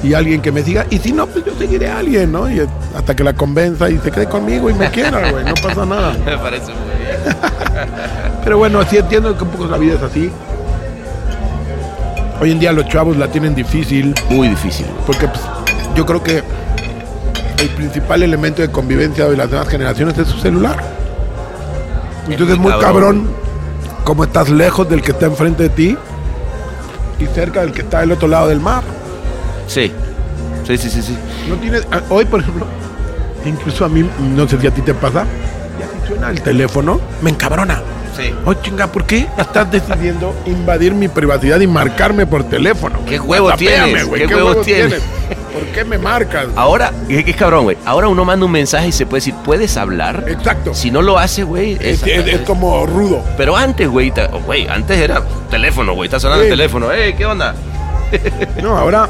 y alguien que me siga. Y si no, pues yo seguiré a alguien, ¿no? Y hasta que la convenza y se quede conmigo y me quiera, güey, no pasa nada. [laughs] Me parece muy bien. [laughs] Pero bueno, sí entiendo que un poco la vida es así. Hoy en día los chavos la tienen difícil Muy difícil. porque pues, yo creo que el principal elemento de convivencia de las nuevas generaciones es su celular. Entonces es muy cabrón. cómo estás lejos del que está enfrente de ti y cerca del que está del otro lado del mar. Sí. Sí, sí, sí, sí. No tienes, a- hoy por ejemplo, incluso a mí, no sé si a ti te pasa, el teléfono, me encabrona. Sí. Oh, chinga, ¿por qué estás decidiendo invadir mi privacidad y marcarme por teléfono? ¿Qué huevos tienes? güey, ¿Qué huevos tienes? ¿Por qué me marcas? Ahora, es que es cabrón, güey. Ahora uno manda un mensaje y se puede decir, ¿puedes hablar? Exacto. Si no lo hace, güey, Es, es- es como rudo. Pero antes, güey, güey, antes era teléfono, güey, está sonando el teléfono. ¡Ey, qué onda! [laughs] No, ahora,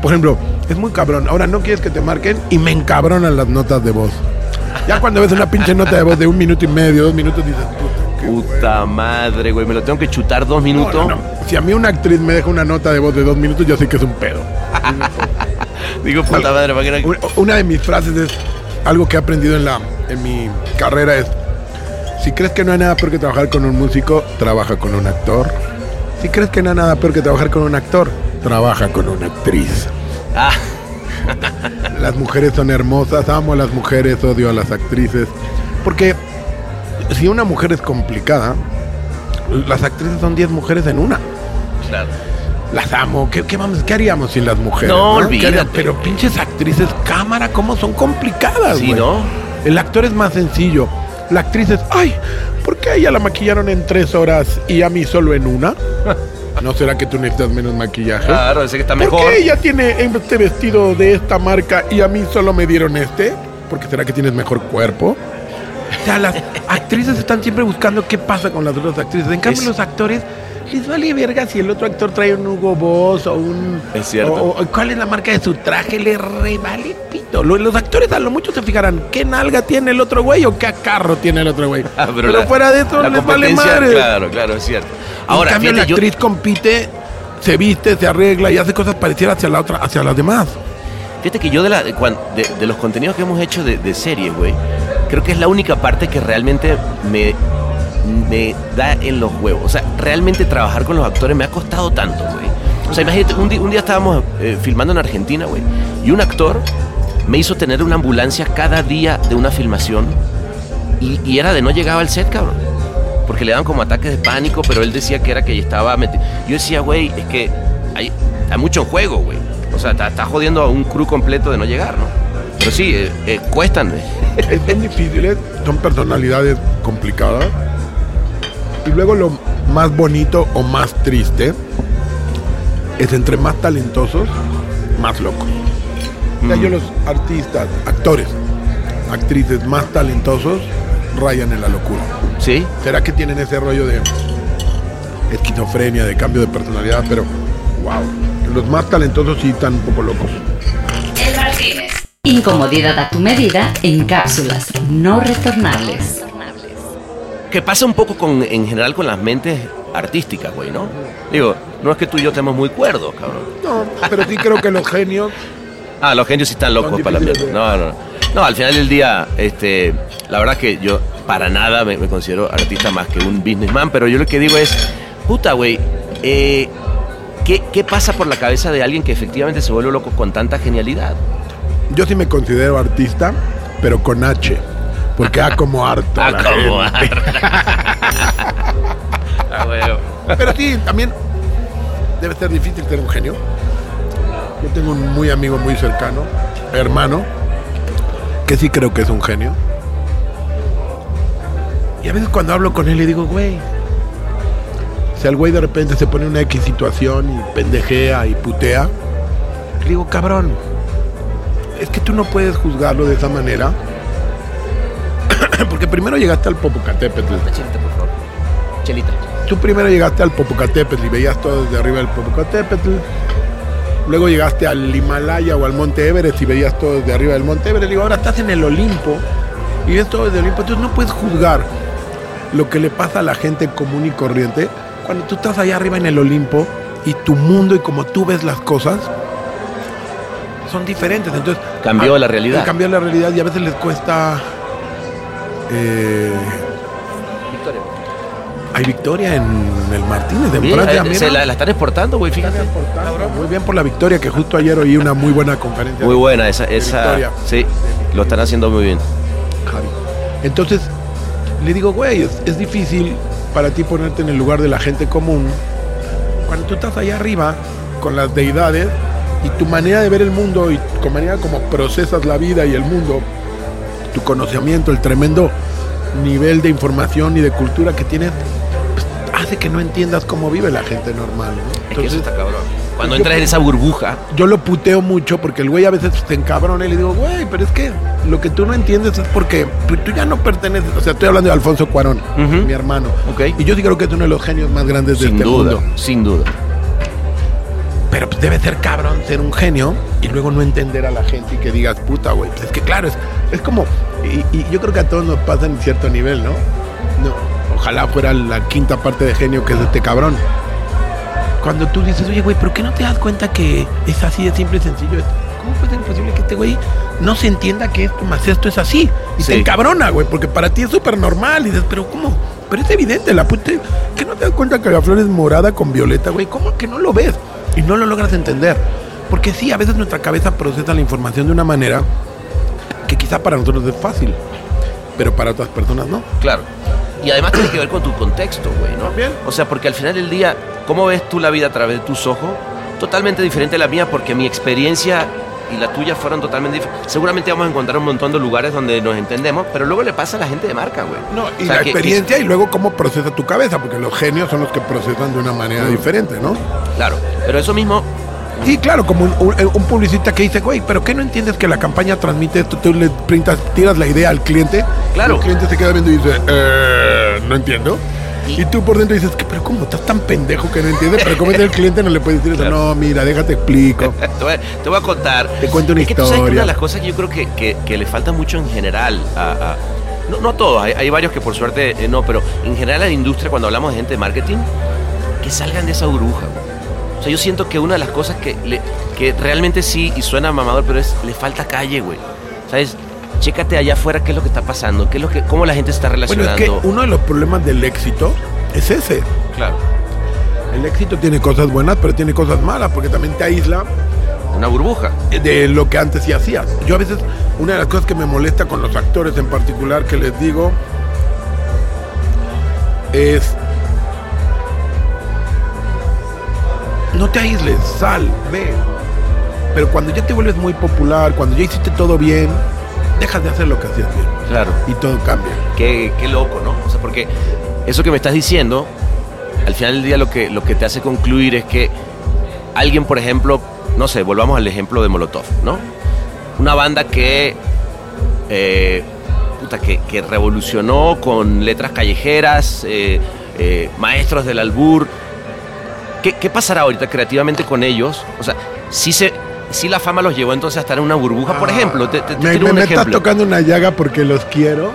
por ejemplo, es muy cabrón. Ahora no quieres que te marquen y me encabronan las notas de voz. Ya cuando ves una pinche nota de voz de un minuto y medio, dos minutos, dices, puta, qué Puta madre, güey, me lo tengo que chutar dos minutos. no, no. Si a mí una actriz me deja una nota de voz de dos minutos, yo sé que es un pedo. [laughs] Digo, puta madre, ¿para qué no? Una de mis frases es algo que he aprendido en, la, en mi carrera es, si crees que no hay nada peor que trabajar con un músico, trabaja con un actor. Si crees que no hay nada peor que trabajar con un actor, trabaja con una actriz. Ah, Las mujeres son hermosas, amo a las mujeres, odio a las actrices. Porque si una mujer es complicada, las actrices son 10 mujeres en una. claro. Las amo. ¿Qué, qué vamos, qué haríamos sin las mujeres? No, ¿Qué olvídate. haríamos? Pero pinches actrices, cámara, ¿cómo son complicadas? Sí? ¿no? El actor es más sencillo. La actriz es, ay, ¿por qué a ella la maquillaron en tres horas y a mí solo en una? [laughs] ¿No será que tú necesitas menos maquillaje? Claro, sé que está ¿Por mejor. qué ella tiene este vestido de esta marca y a mí solo me dieron este? Porque será que tienes mejor cuerpo. O sea, las actrices están siempre buscando qué pasa con las otras actrices. En cambio, Es- los actores les vale verga si el otro actor trae un Hugo Boss o un. Es cierto. O, o cuál es la marca de su traje, le re vale pito. Lo- Los actores a lo mucho se fijarán qué nalga tiene el otro güey o qué carro tiene el otro güey. [laughs] Ah, pero la- fuera de eso la les vale madre. Claro, claro, es cierto. Ahora, en cambio, la fíjate, yo- actriz compite, se viste, se arregla y hace cosas parecidas hacia la otra, hacia las demás. Fíjate que yo de, la, de, cuan- de- de los contenidos que hemos hecho de, de series, güey, creo que es la única parte que realmente me, me da en los huevos. O sea, realmente trabajar con los actores me ha costado tanto, güey. O sea, imagínate, un, di- un día estábamos eh, filmando en Argentina, güey, y un actor me hizo tener una ambulancia cada día de una filmación y, era de no llegaba al set, cabrón. Porque le daban como ataques de pánico, pero él decía que era que estaba metido. Yo decía, güey, es que hay, mucho juego, güey. O sea, está, jodiendo a un crew completo de no llegar, ¿no? Pero sí, eh, eh, cuestan. Es bien difíciles, son personalidades complicadas. Y luego lo más bonito o más triste es entre más talentosos, más locos. O sea, Mm. yo los artistas, actores, actrices más talentosos rayan en la locura. ¿Sí? ¿Será que tienen ese rollo de esquizofrenia, de cambio de personalidad? Pero, wow, los más talentosos sí están un poco locos. El Martínez. Incomodidad a tu medida en cápsulas no retornables. Que pasa un poco con, en general con las mentes artísticas, güey, ¿no? Digo, no es que tú y yo estemos muy cuerdos, cabrón. No, pero sí creo que los genios [laughs] Ah, los genios sí están locos para la mierda. No, no, no. No, al final del día, este, la verdad que yo para nada me, me considero artista más que un businessman, pero yo lo que digo es, puta, güey, eh, ¿qué, ¿qué pasa por la cabeza de alguien que efectivamente se vuelve loco con tanta genialidad? Yo sí me considero artista, pero con H. Porque A como harto. Ah, como gente. [laughs] Ah, güey. Pero sí, también debe ser difícil ser un genio. Yo tengo un muy amigo muy cercano, hermano, que sí creo que es un genio. Y a veces cuando hablo con él le digo, güey, si al güey de repente se pone una X situación y pendejea y putea, le digo, cabrón, es que tú no puedes juzgarlo de esa manera. [clears throat] Porque primero llegaste al Popocatépetl. Chelita, por favor. Chelita. Tú primero llegaste al Popocatépetl y veías todo desde arriba del Popocatépetl. Luego llegaste al Himalaya o al Monte Everest y veías todo desde arriba del Monte Everest. Digo, ahora estás en el Olimpo y ves todo desde el Olimpo. Entonces no puedes juzgar lo que le pasa a la gente común y corriente cuando tú estás allá arriba en el Olimpo y tu mundo y como tú ves las cosas son diferentes. Entonces Cambió a- la realidad. Cambió la realidad y a veces les cuesta eh, Victoria. Hay victoria en el Martínez de Francia, eh, se la, la están exportando, güey, fíjate. Muy bien por la victoria, que justo ayer oí una muy buena conferencia. Muy buena esa, esa. Sí, lo están haciendo muy bien. Javi. Entonces, le digo, güey, es, es difícil para ti ponerte en el lugar de la gente común cuando tú estás allá arriba con las deidades y tu manera de ver el mundo y con manera como procesas la vida y el mundo, tu conocimiento, el tremendo nivel de información y de cultura que tienes, pues, hace que no entiendas cómo vive la gente normal. ¿no? Es que eso Entonces, está cabrón. Cuando yo- entras en esa burbuja, yo lo puteo mucho porque el güey a veces se encabrona y le digo, güey, pero es que lo que tú no entiendes es porque tú, tú ya no perteneces. O sea, estoy hablando de Alfonso Cuarón, mi hermano. Ok. Y yo sí creo que es uno de los genios más grandes de sin este duda, mundo. sin duda. Pero pues, debe ser cabrón ser un genio y luego no entender a la gente y que digas, puta, güey. Pues es que claro, es, es como. Y, y yo creo que a todos nos pasa en cierto nivel, ¿no? No. Ojalá fuera la quinta parte de genio que es este cabrón. Cuando tú dices, oye, güey, ¿pero qué no te das cuenta que es así de simple y sencillo? ¿Cómo puede ser posible que este güey no se entienda que esto más esto es así? Y Sí. te encabrona, güey, porque para ti es súper normal. Y dices, pero ¿cómo? Pero es evidente, la puta. ¿Que no te das cuenta que la flor es morada con violeta, güey? ¿Cómo que no lo ves? Y no lo logras entender. Porque sí, a veces nuestra cabeza procesa la información de una manera que quizá para nosotros es fácil, pero para otras personas no. Claro. Y además tiene que ver con tu contexto, güey, ¿no? También. O sea, porque al final del día, ¿cómo ves tú la vida a través de tus ojos? Totalmente diferente a la mía, porque mi experiencia y la tuya fueron totalmente diferentes. Seguramente vamos a encontrar un montón de lugares donde nos entendemos, pero luego le pasa a la gente de marca, güey. No, y O sea, la que- experiencia y luego cómo procesa tu cabeza, porque los genios son los que procesan de una manera diferente, ¿no? claro, pero eso mismo, Sí, claro, como un, un- un publicista que dice, güey, pero ¿qué no entiendes que la campaña transmite esto? Tú le printas, tiras la idea al cliente, Claro. el cliente se queda viendo y dice, eh, no entiendo. Y- tú por dentro dices, ¿qué, pero ¿cómo estás tan pendejo que no entiendes? Pero como es el cliente no le puedes decir eso, Claro. no, mira, déjate explico. [laughs] te voy, a- te voy a contar. Te cuento una es que tú sabes que una de las cosas que yo creo que, que- que le falta mucho en general a... a- no, no a todos, hay, hay varios que por suerte eh, no, pero en general a la industria cuando hablamos de gente de marketing, que salgan de esa burbuja. güey. O sea, yo siento que una de las cosas que, le- que realmente sí, y suena mamador, pero es, le falta calle, güey. ¿Sabes? Chécate allá afuera qué es lo que está pasando, qué es lo que, cómo la gente está Bueno, es relacionando. que uno de los problemas del éxito es ese. Claro, El éxito tiene cosas buenas, pero tiene cosas malas, porque también te aísla una burbuja. de lo que antes sí hacías. Yo a veces, una de las cosas que me molesta con los actores en particular que les digo es no te aísles, sal, ve. Pero cuando ya te vuelves muy popular, cuando ya hiciste todo bien, dejas de hacer lo que hacías bien Claro. y todo cambia. Qué, qué loco, ¿no? O sea, porque eso que me estás diciendo, al final del día lo que, lo que te hace concluir es que alguien, por ejemplo, no sé, volvamos al ejemplo de Molotov, ¿no? Una banda que, eh, puta, que, que revolucionó con letras callejeras, eh, eh, maestros del albur. ¿Qué, qué pasará ahorita creativamente con ellos? O sea, si se... Si la fama los llevó entonces a estar en una burbuja, por ejemplo, te, te- me, me- estás tocando una llaga porque los quiero.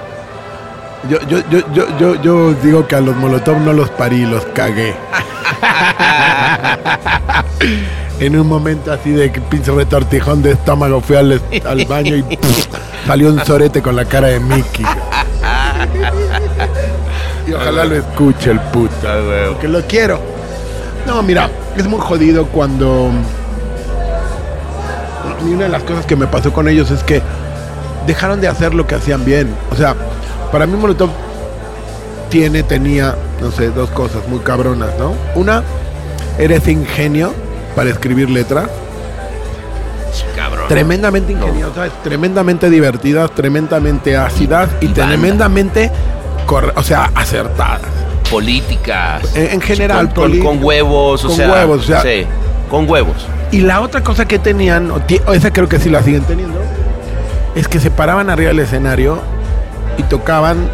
Yo, yo, yo, yo, yo, yo digo que a los Molotov no los parí, los cagué. [laughs] en un momento así de pinche retortijón de estómago fui al, al baño y pff, [laughs] salió un sorete con la cara de Mickey. y ojalá lo escuche el puto. Ah. Porque lo quiero. No, mira, es muy jodido cuando. Mí una de las cosas que me pasó con ellos es que dejaron de hacer lo que hacían bien. O sea, para mí Molotov tiene, tenía, no sé, dos cosas muy cabronas, ¿no? Una, eres ingenio para escribir letras. Cabrón. Tremendamente No. ingeniosas, tremendamente divertidas, tremendamente ácidas y, tremendamente, o sea, acertadas. políticas. En- en general, con, con- huevos, o con sea. huevos, o sea. Sí, con huevos. Y la otra cosa que tenían, o esa creo que sí la siguen teniendo, es que se paraban arriba del escenario y tocaban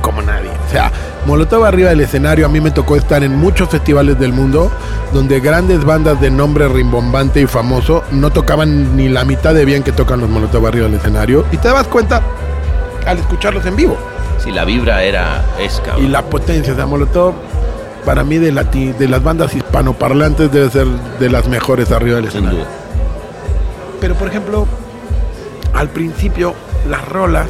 como nadie. O sea, Molotov arriba del escenario, a mí me tocó estar en muchos festivales del mundo donde grandes bandas de nombre rimbombante y famoso no tocaban ni la mitad de bien que tocan los Molotov arriba del escenario. Y te dabas cuenta al escucharlos en vivo. Sí, la vibra era. Es cabrón. Y la potencia, sea, Molotov, para mí de, lati- de las bandas hispanoparlantes debe ser de las mejores arriba del Sin escenario. duda. Pero por ejemplo, al principio las rolas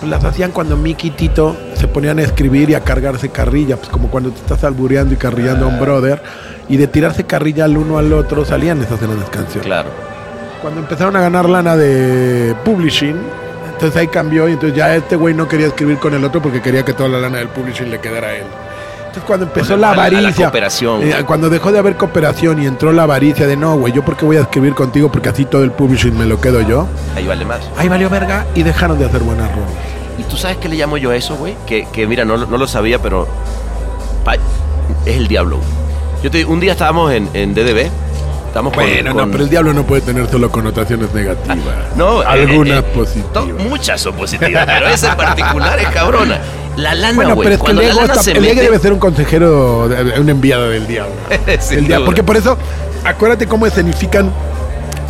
pues, las hacían cuando Mickey y Tito se ponían a escribir y a cargarse carrilla, pues como cuando te estás albureando y carrillando a un brother, y de tirarse carrilla al uno al otro salían esas grandes canciones. Claro. Cuando empezaron a ganar lana de publishing, entonces ahí cambió y entonces ya este güey no quería escribir con el otro porque quería que toda la lana del publishing le quedara a él. Entonces cuando empezó la la- a la avaricia, cooperación, eh, cuando dejó de haber cooperación y entró la avaricia de no, güey, yo porque voy a escribir contigo porque así todo el publishing me lo quedo yo. Ahí vale más. Ahí valió verga y dejaron de hacer buenas rolas. ¿Y tú sabes qué le llamo yo a eso, güey? Que, que mira, no, lo- no lo sabía, pero es el diablo. Yo te, un día estábamos en, en DDB. Estábamos con- Bueno, con- no, pero el diablo no puede tener solo connotaciones negativas. No, eh, algunas eh, eh, positivas. muchas son positivas, pero esa en particular es cabrona. La lana, Bueno, pero es que el cuando la está- el mete- debe ser un consejero, de- un enviado del diablo. [laughs] El diablo, porque por eso, acuérdate cómo escenifican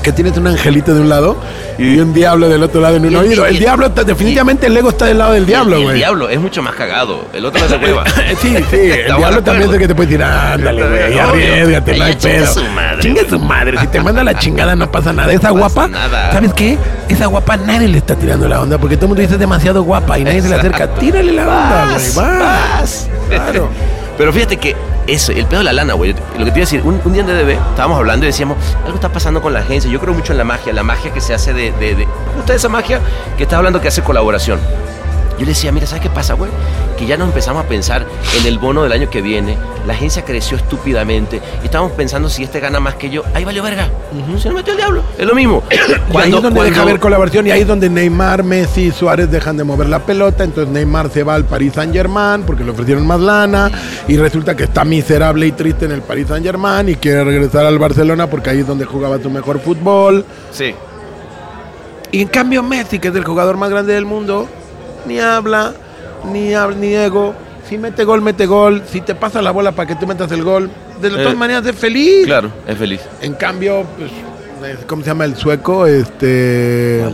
que tienes un angelito de un lado y, un diablo del otro lado en un el- oído. El diablo, está- definitivamente el ego está del lado del diablo, Y el güey. diablo es mucho más cagado. El otro no se hueva. Sí, sí, el diablo también es el que te puede decir, ándale, güey, arriesgate, no Ay, hay pedo. su madre, Chinga güey. su madre, si te manda la chingada no pasa nada. Esa [laughs] pasa guapa, nada. ¿sabes qué? Esa guapa nadie le está tirando la onda porque todo el mundo dice es demasiado guapa y nadie se le acerca. Tírale la onda, güey, vas. Claro. [laughs] Pero fíjate que eso, el pedo de la lana, güey. Lo que te iba a decir, un, día en DDB estábamos hablando y decíamos, algo está pasando con la agencia. Yo creo mucho en la magia, la magia que se hace de. de, de esa magia que estás hablando que hace colaboración. Yo le decía, mira, ¿sabes qué pasa, güey? Que ya nos empezamos a pensar en el bono del año que viene. La agencia creció estúpidamente. Y estábamos pensando si este gana más que yo. Ahí valió verga. Se nos metió el diablo. Es lo mismo. [coughs] y ahí es donde deja haber colaboración y ahí es donde Neymar, Messi y Suárez dejan de mover la pelota. Entonces Neymar se va al Paris Saint Germain porque le ofrecieron más lana y resulta que está miserable y triste en el Paris Saint Germain y quiere regresar al Barcelona porque ahí es donde jugaba su mejor fútbol. Sí. Y en cambio Messi, que es el jugador más grande del mundo, ni habla, ni, ni ego. Si mete gol, mete gol. Si te pasa la bola para que tú metas el gol, de todas Eh, maneras es feliz. Claro, es feliz. En cambio, pues, eh, ¿cómo se llama el sueco? Este.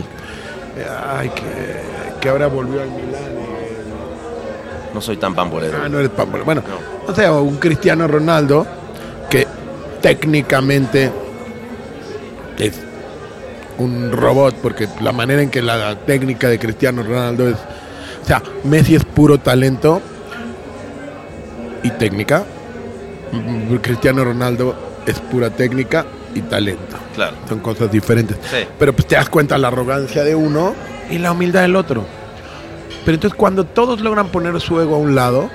Ay, que, que ahora volvió al Milán. y- No soy tan pambolero. Ah, no eres pambolero. Bueno, o sea, un Cristiano Ronaldo que técnicamente es un robot, porque la manera en que la técnica de Cristiano Ronaldo es. O sea, Messi es puro talento y técnica. Mm, Cristiano Ronaldo es pura técnica y talento. Claro. Son cosas diferentes. Sí. Pero pues te das cuenta la arrogancia de uno y la humildad del otro. Pero entonces cuando todos logran poner su ego a un lado,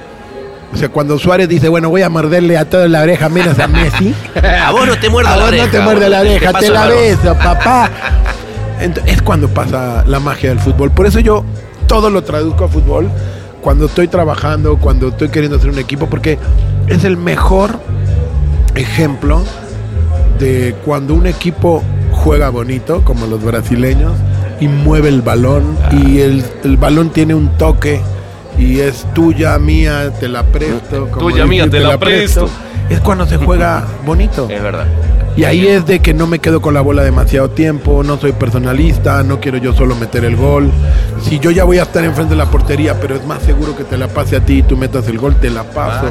o sea, cuando Suárez dice, bueno, voy a morderle a toda la oreja menos a Messi. [laughs] A vos no te muerdo [laughs] a la vos oreja. no te muerde la oreja, te la beso, papá. [laughs] Es cuando pasa la magia del fútbol. Por eso yo todo lo traduzco a fútbol cuando estoy trabajando, cuando estoy queriendo hacer un equipo, porque es el mejor ejemplo de cuando un equipo juega bonito, como los brasileños, y mueve el balón, y el, el balón tiene un toque, y es tuya, mía, te la presto. como Tuya, mía, te la presto. Es cuando se juega bonito. Es verdad. Y ahí es de que no me quedo con la bola demasiado tiempo, no soy personalista, no quiero yo solo meter el gol. Si yo ya voy a estar enfrente de la portería, pero es más seguro que te la pase a ti y tú metas el gol, te la paso.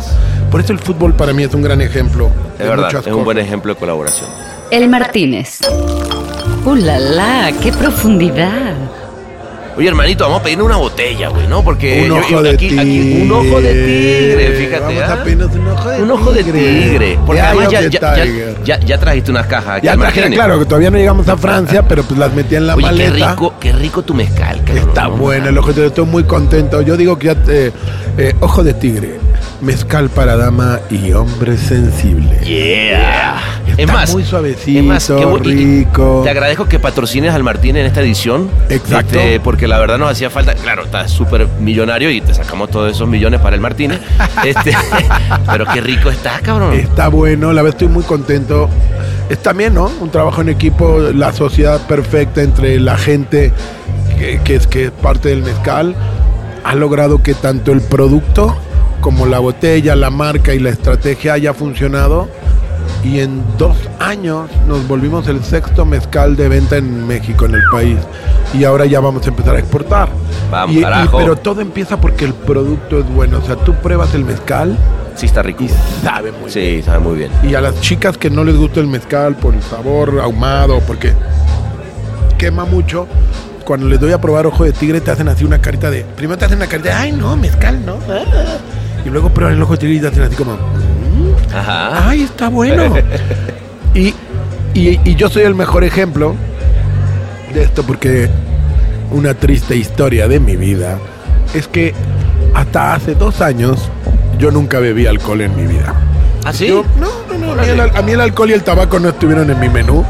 Por eso el fútbol para mí es un gran ejemplo. Es de verdad. muchas Es un buen ejemplo de colaboración. El Martínez. ¡Uh, la, la! ¡Qué profundidad! Oye, hermanito, vamos a pedir una botella, güey, ¿no? Porque Un yo- ojo yo- de aquí, aquí- tigre. un ojo de tigre, fíjate. Vamos ¿ah? a pedirnos un ojo de Un ojo de tigre. tigre. Porque The además ya, ya, ya- ya- ya trajiste unas cajas aquí Ya Martínez. claro, que todavía no llegamos a Francia, pero pues las metí en la Oye, qué maleta. rico, qué rico tu mezcal, cabrón. Está ¿no? bueno el ojo de tigre, estoy muy contento. Yo digo que ya te- eh, ojo de tigre, mezcal para dama y hombre sensible. Yeah. Está es más, muy suavecito, es más, rico. Te agradezco que patrocines al Martín en esta edición. Exacto. Este, porque la verdad nos hacía falta. Claro, estás súper millonario y te sacamos todos esos millones para el Martínez. [laughs] Este, pero qué rico está, cabrón. Está bueno, la verdad estoy muy contento. Es también, ¿no? Un trabajo en equipo, la sociedad perfecta entre la gente que, que es, que es parte del mezcal. Ha logrado que tanto el producto como la botella, la marca y la estrategia haya funcionado. Y en dos años nos volvimos el sexto mezcal de venta en México, en el país. Y ahora ya vamos a empezar a exportar. Vamos, Y- y- carajo. pero todo empieza porque el producto es bueno. O sea, tú pruebas el mezcal Sí, está rico. y sabe muy bien. Sí, sabe muy bien. Y a las chicas que no les gusta el mezcal por el sabor ahumado, porque quema mucho, cuando les doy a probar ojo de tigre te hacen así una carita de. Primero te hacen una carita de, ay, no, mezcal, ¿no? Y luego prueban el ojo y hacen así como, Ajá. ay, está bueno. [laughs] y, y- y yo soy el mejor ejemplo de esto porque una triste historia de mi vida es que hasta hace dos años yo nunca bebí alcohol en mi vida. ¿Ah, sí? Yo- no, no, no. A mí, el, al- a mí el alcohol y el tabaco no estuvieron en mi menú.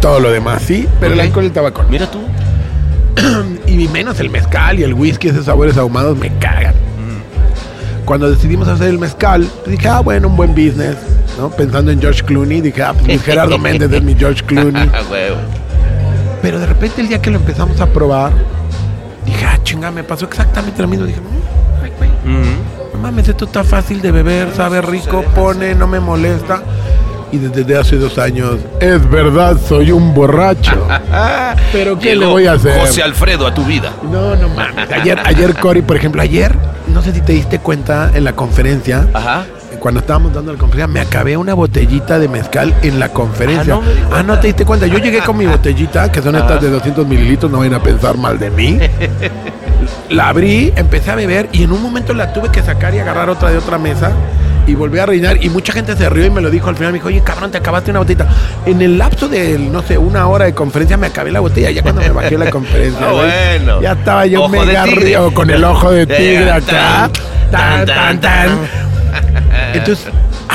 Todo lo demás sí, pero el alcohol y el tabaco. Mira tú. [clears throat] Y menos el mezcal y el whisky, esos sabores ahumados me cagan. Cuando decidimos hacer el mezcal, dije, ah, bueno, un buen business. ¿no? Pensando en George Clooney, dije, ah, pues mi Gerardo Méndez es mi George Clooney. [laughs] Pero de repente el día que lo empezamos a probar, dije, ah, chinga, me pasó exactamente lo mismo. Dije, "Mm, ay, güey, no mames, esto está fácil de beber, sabe rico, pone, no me molesta. Y desde hace dos años, es verdad, soy un borracho. [laughs] Pero ¿qué le Llegó voy a hacer? José Alfredo a tu vida. No, no mames. Ayer, ayer Cory, por ejemplo, ayer, no sé si te diste cuenta en la conferencia, Ajá. cuando estábamos dando la conferencia, me acabé una botellita de mezcal en la conferencia. Ah, no Ah, no te diste cuenta. Yo llegué con mi botellita, que son estas de 200 mililitros, no vayan a pensar mal de mí. [laughs] La abrí, empecé a beber y en un momento la tuve que sacar y agarrar otra de otra mesa y volví a reinar. Y mucha gente se rió y me lo dijo al final. Me dijo, oye, cabrón, te acabaste una botellita. En el lapso de, no sé, una hora de conferencia me acabé la botella. Ya cuando me bajé la conferencia, [laughs] Ah, bueno. ya estaba yo Ojo mega río con el ojo de [laughs] tigre acá. Tan, tan, tan. Entonces,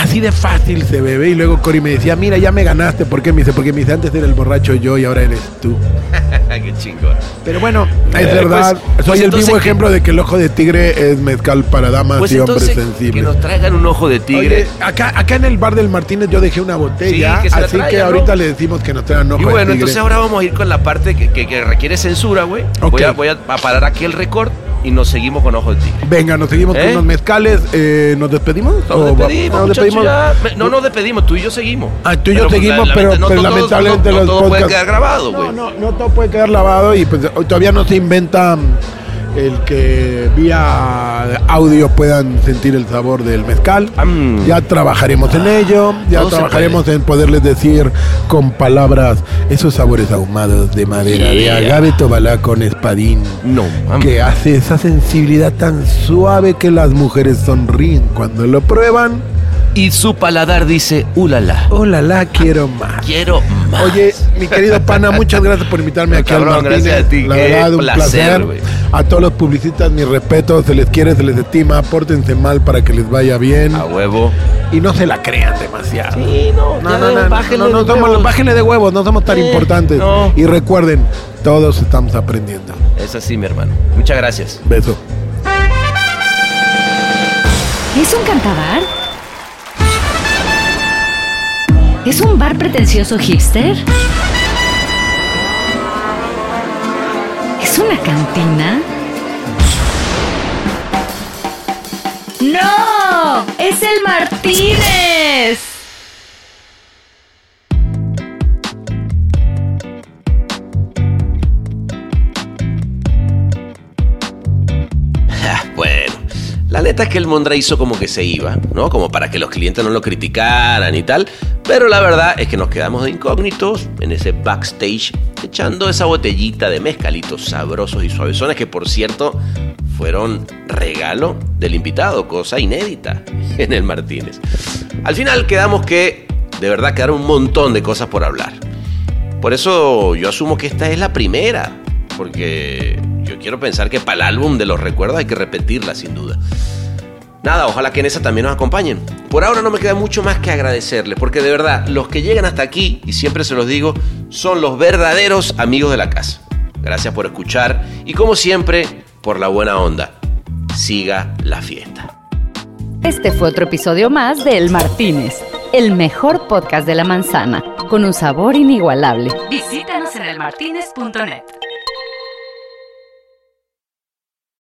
así de fácil se bebe. Y luego Cory me decía, mira, ya me ganaste. ¿Por qué? Me dice, porque me dice, antes era el borracho yo y ahora eres tú. [laughs] Qué chingón. Pero bueno, es Eh, verdad. pues- Soy pues el que- ejemplo de que el ojo de tigre es mezcal para damas Pues y hombres entonces, que sensibles. nos traigan un ojo de tigre. Oye, acá, acá en el bar del Martínez yo dejé una botella, Sí, que así que ahorita le decimos que nos traigan ojo y de bueno, tigre. entonces ahora vamos a ir con la parte que, que- que requiere censura, güey. Voy, a, voy a a parar aquí el récord y nos seguimos con ojo de tigre. Venga, nos seguimos con ¿Eh? unos mezcales. eh, ¿Nos despedimos? Nos ¿O despedimos, ya. No nos despedimos, tú y yo seguimos. Ah, tú y yo pues, seguimos, pero, no pero todo- lamentablemente no, no los todo puede quedar grabado, No, güey. no, no todo puede quedar grabado y pues todavía no se inventa el que vía audio puedan sentir el sabor del mezcal. Ya trabajaremos en ello, ya trabajaremos en poderles decir con palabras esos sabores ahumados de madera, de agave tobalá con espadín. No. Que hace esa sensibilidad tan suave que las mujeres sonríen cuando lo prueban. Y su paladar dice, ulala, Hola, la quiero más. quiero más. Oye, mi querido pana, muchas gracias por invitarme No, aquí cabrón, al Martínez. gracias a ti, La verdad, un placer. A todos los publicistas, mi respeto, se les quiere, se les estima, pórtense mal para que les vaya bien a huevo. y no se la crean demasiado. Sí, no, No, no, no, bájenle no, no de somos- bájenle de huevos, no somos tan Eh, importantes. no. Y recuerden, todos estamos aprendiendo. Es así, mi hermano. Muchas gracias. Beso. ¿Es un cantabar? ¿Es un bar pretencioso hipster? ¿Es una cantina? ¡No! ¡Es el Martínez! Ah, Bueno, la neta es que el Mondra hizo como que se iba, ¿no? Como para que los clientes no lo criticaran y tal. Pero la verdad es que nos quedamos de incógnitos en ese backstage echando esa botellita de mezcalitos sabrosos y suavezones que por cierto fueron regalo del invitado, cosa inédita [laughs] en el Martínez. Al final quedamos que de verdad quedaron un montón de cosas por hablar. Por eso yo asumo que esta es la primera, porque yo quiero pensar que para el álbum de los recuerdos hay que repetirla sin duda. Nada, ojalá que en esa también nos acompañen. Por ahora no me queda mucho más que agradecerles, porque de verdad, los que llegan hasta aquí, y siempre se los digo, son los verdaderos amigos de la casa. Gracias por escuchar y como siempre, por la buena onda. Siga la fiesta. Este fue otro episodio más de El Martínez, el mejor podcast de la manzana, con un sabor inigualable. Visítanos en elmartinez.net.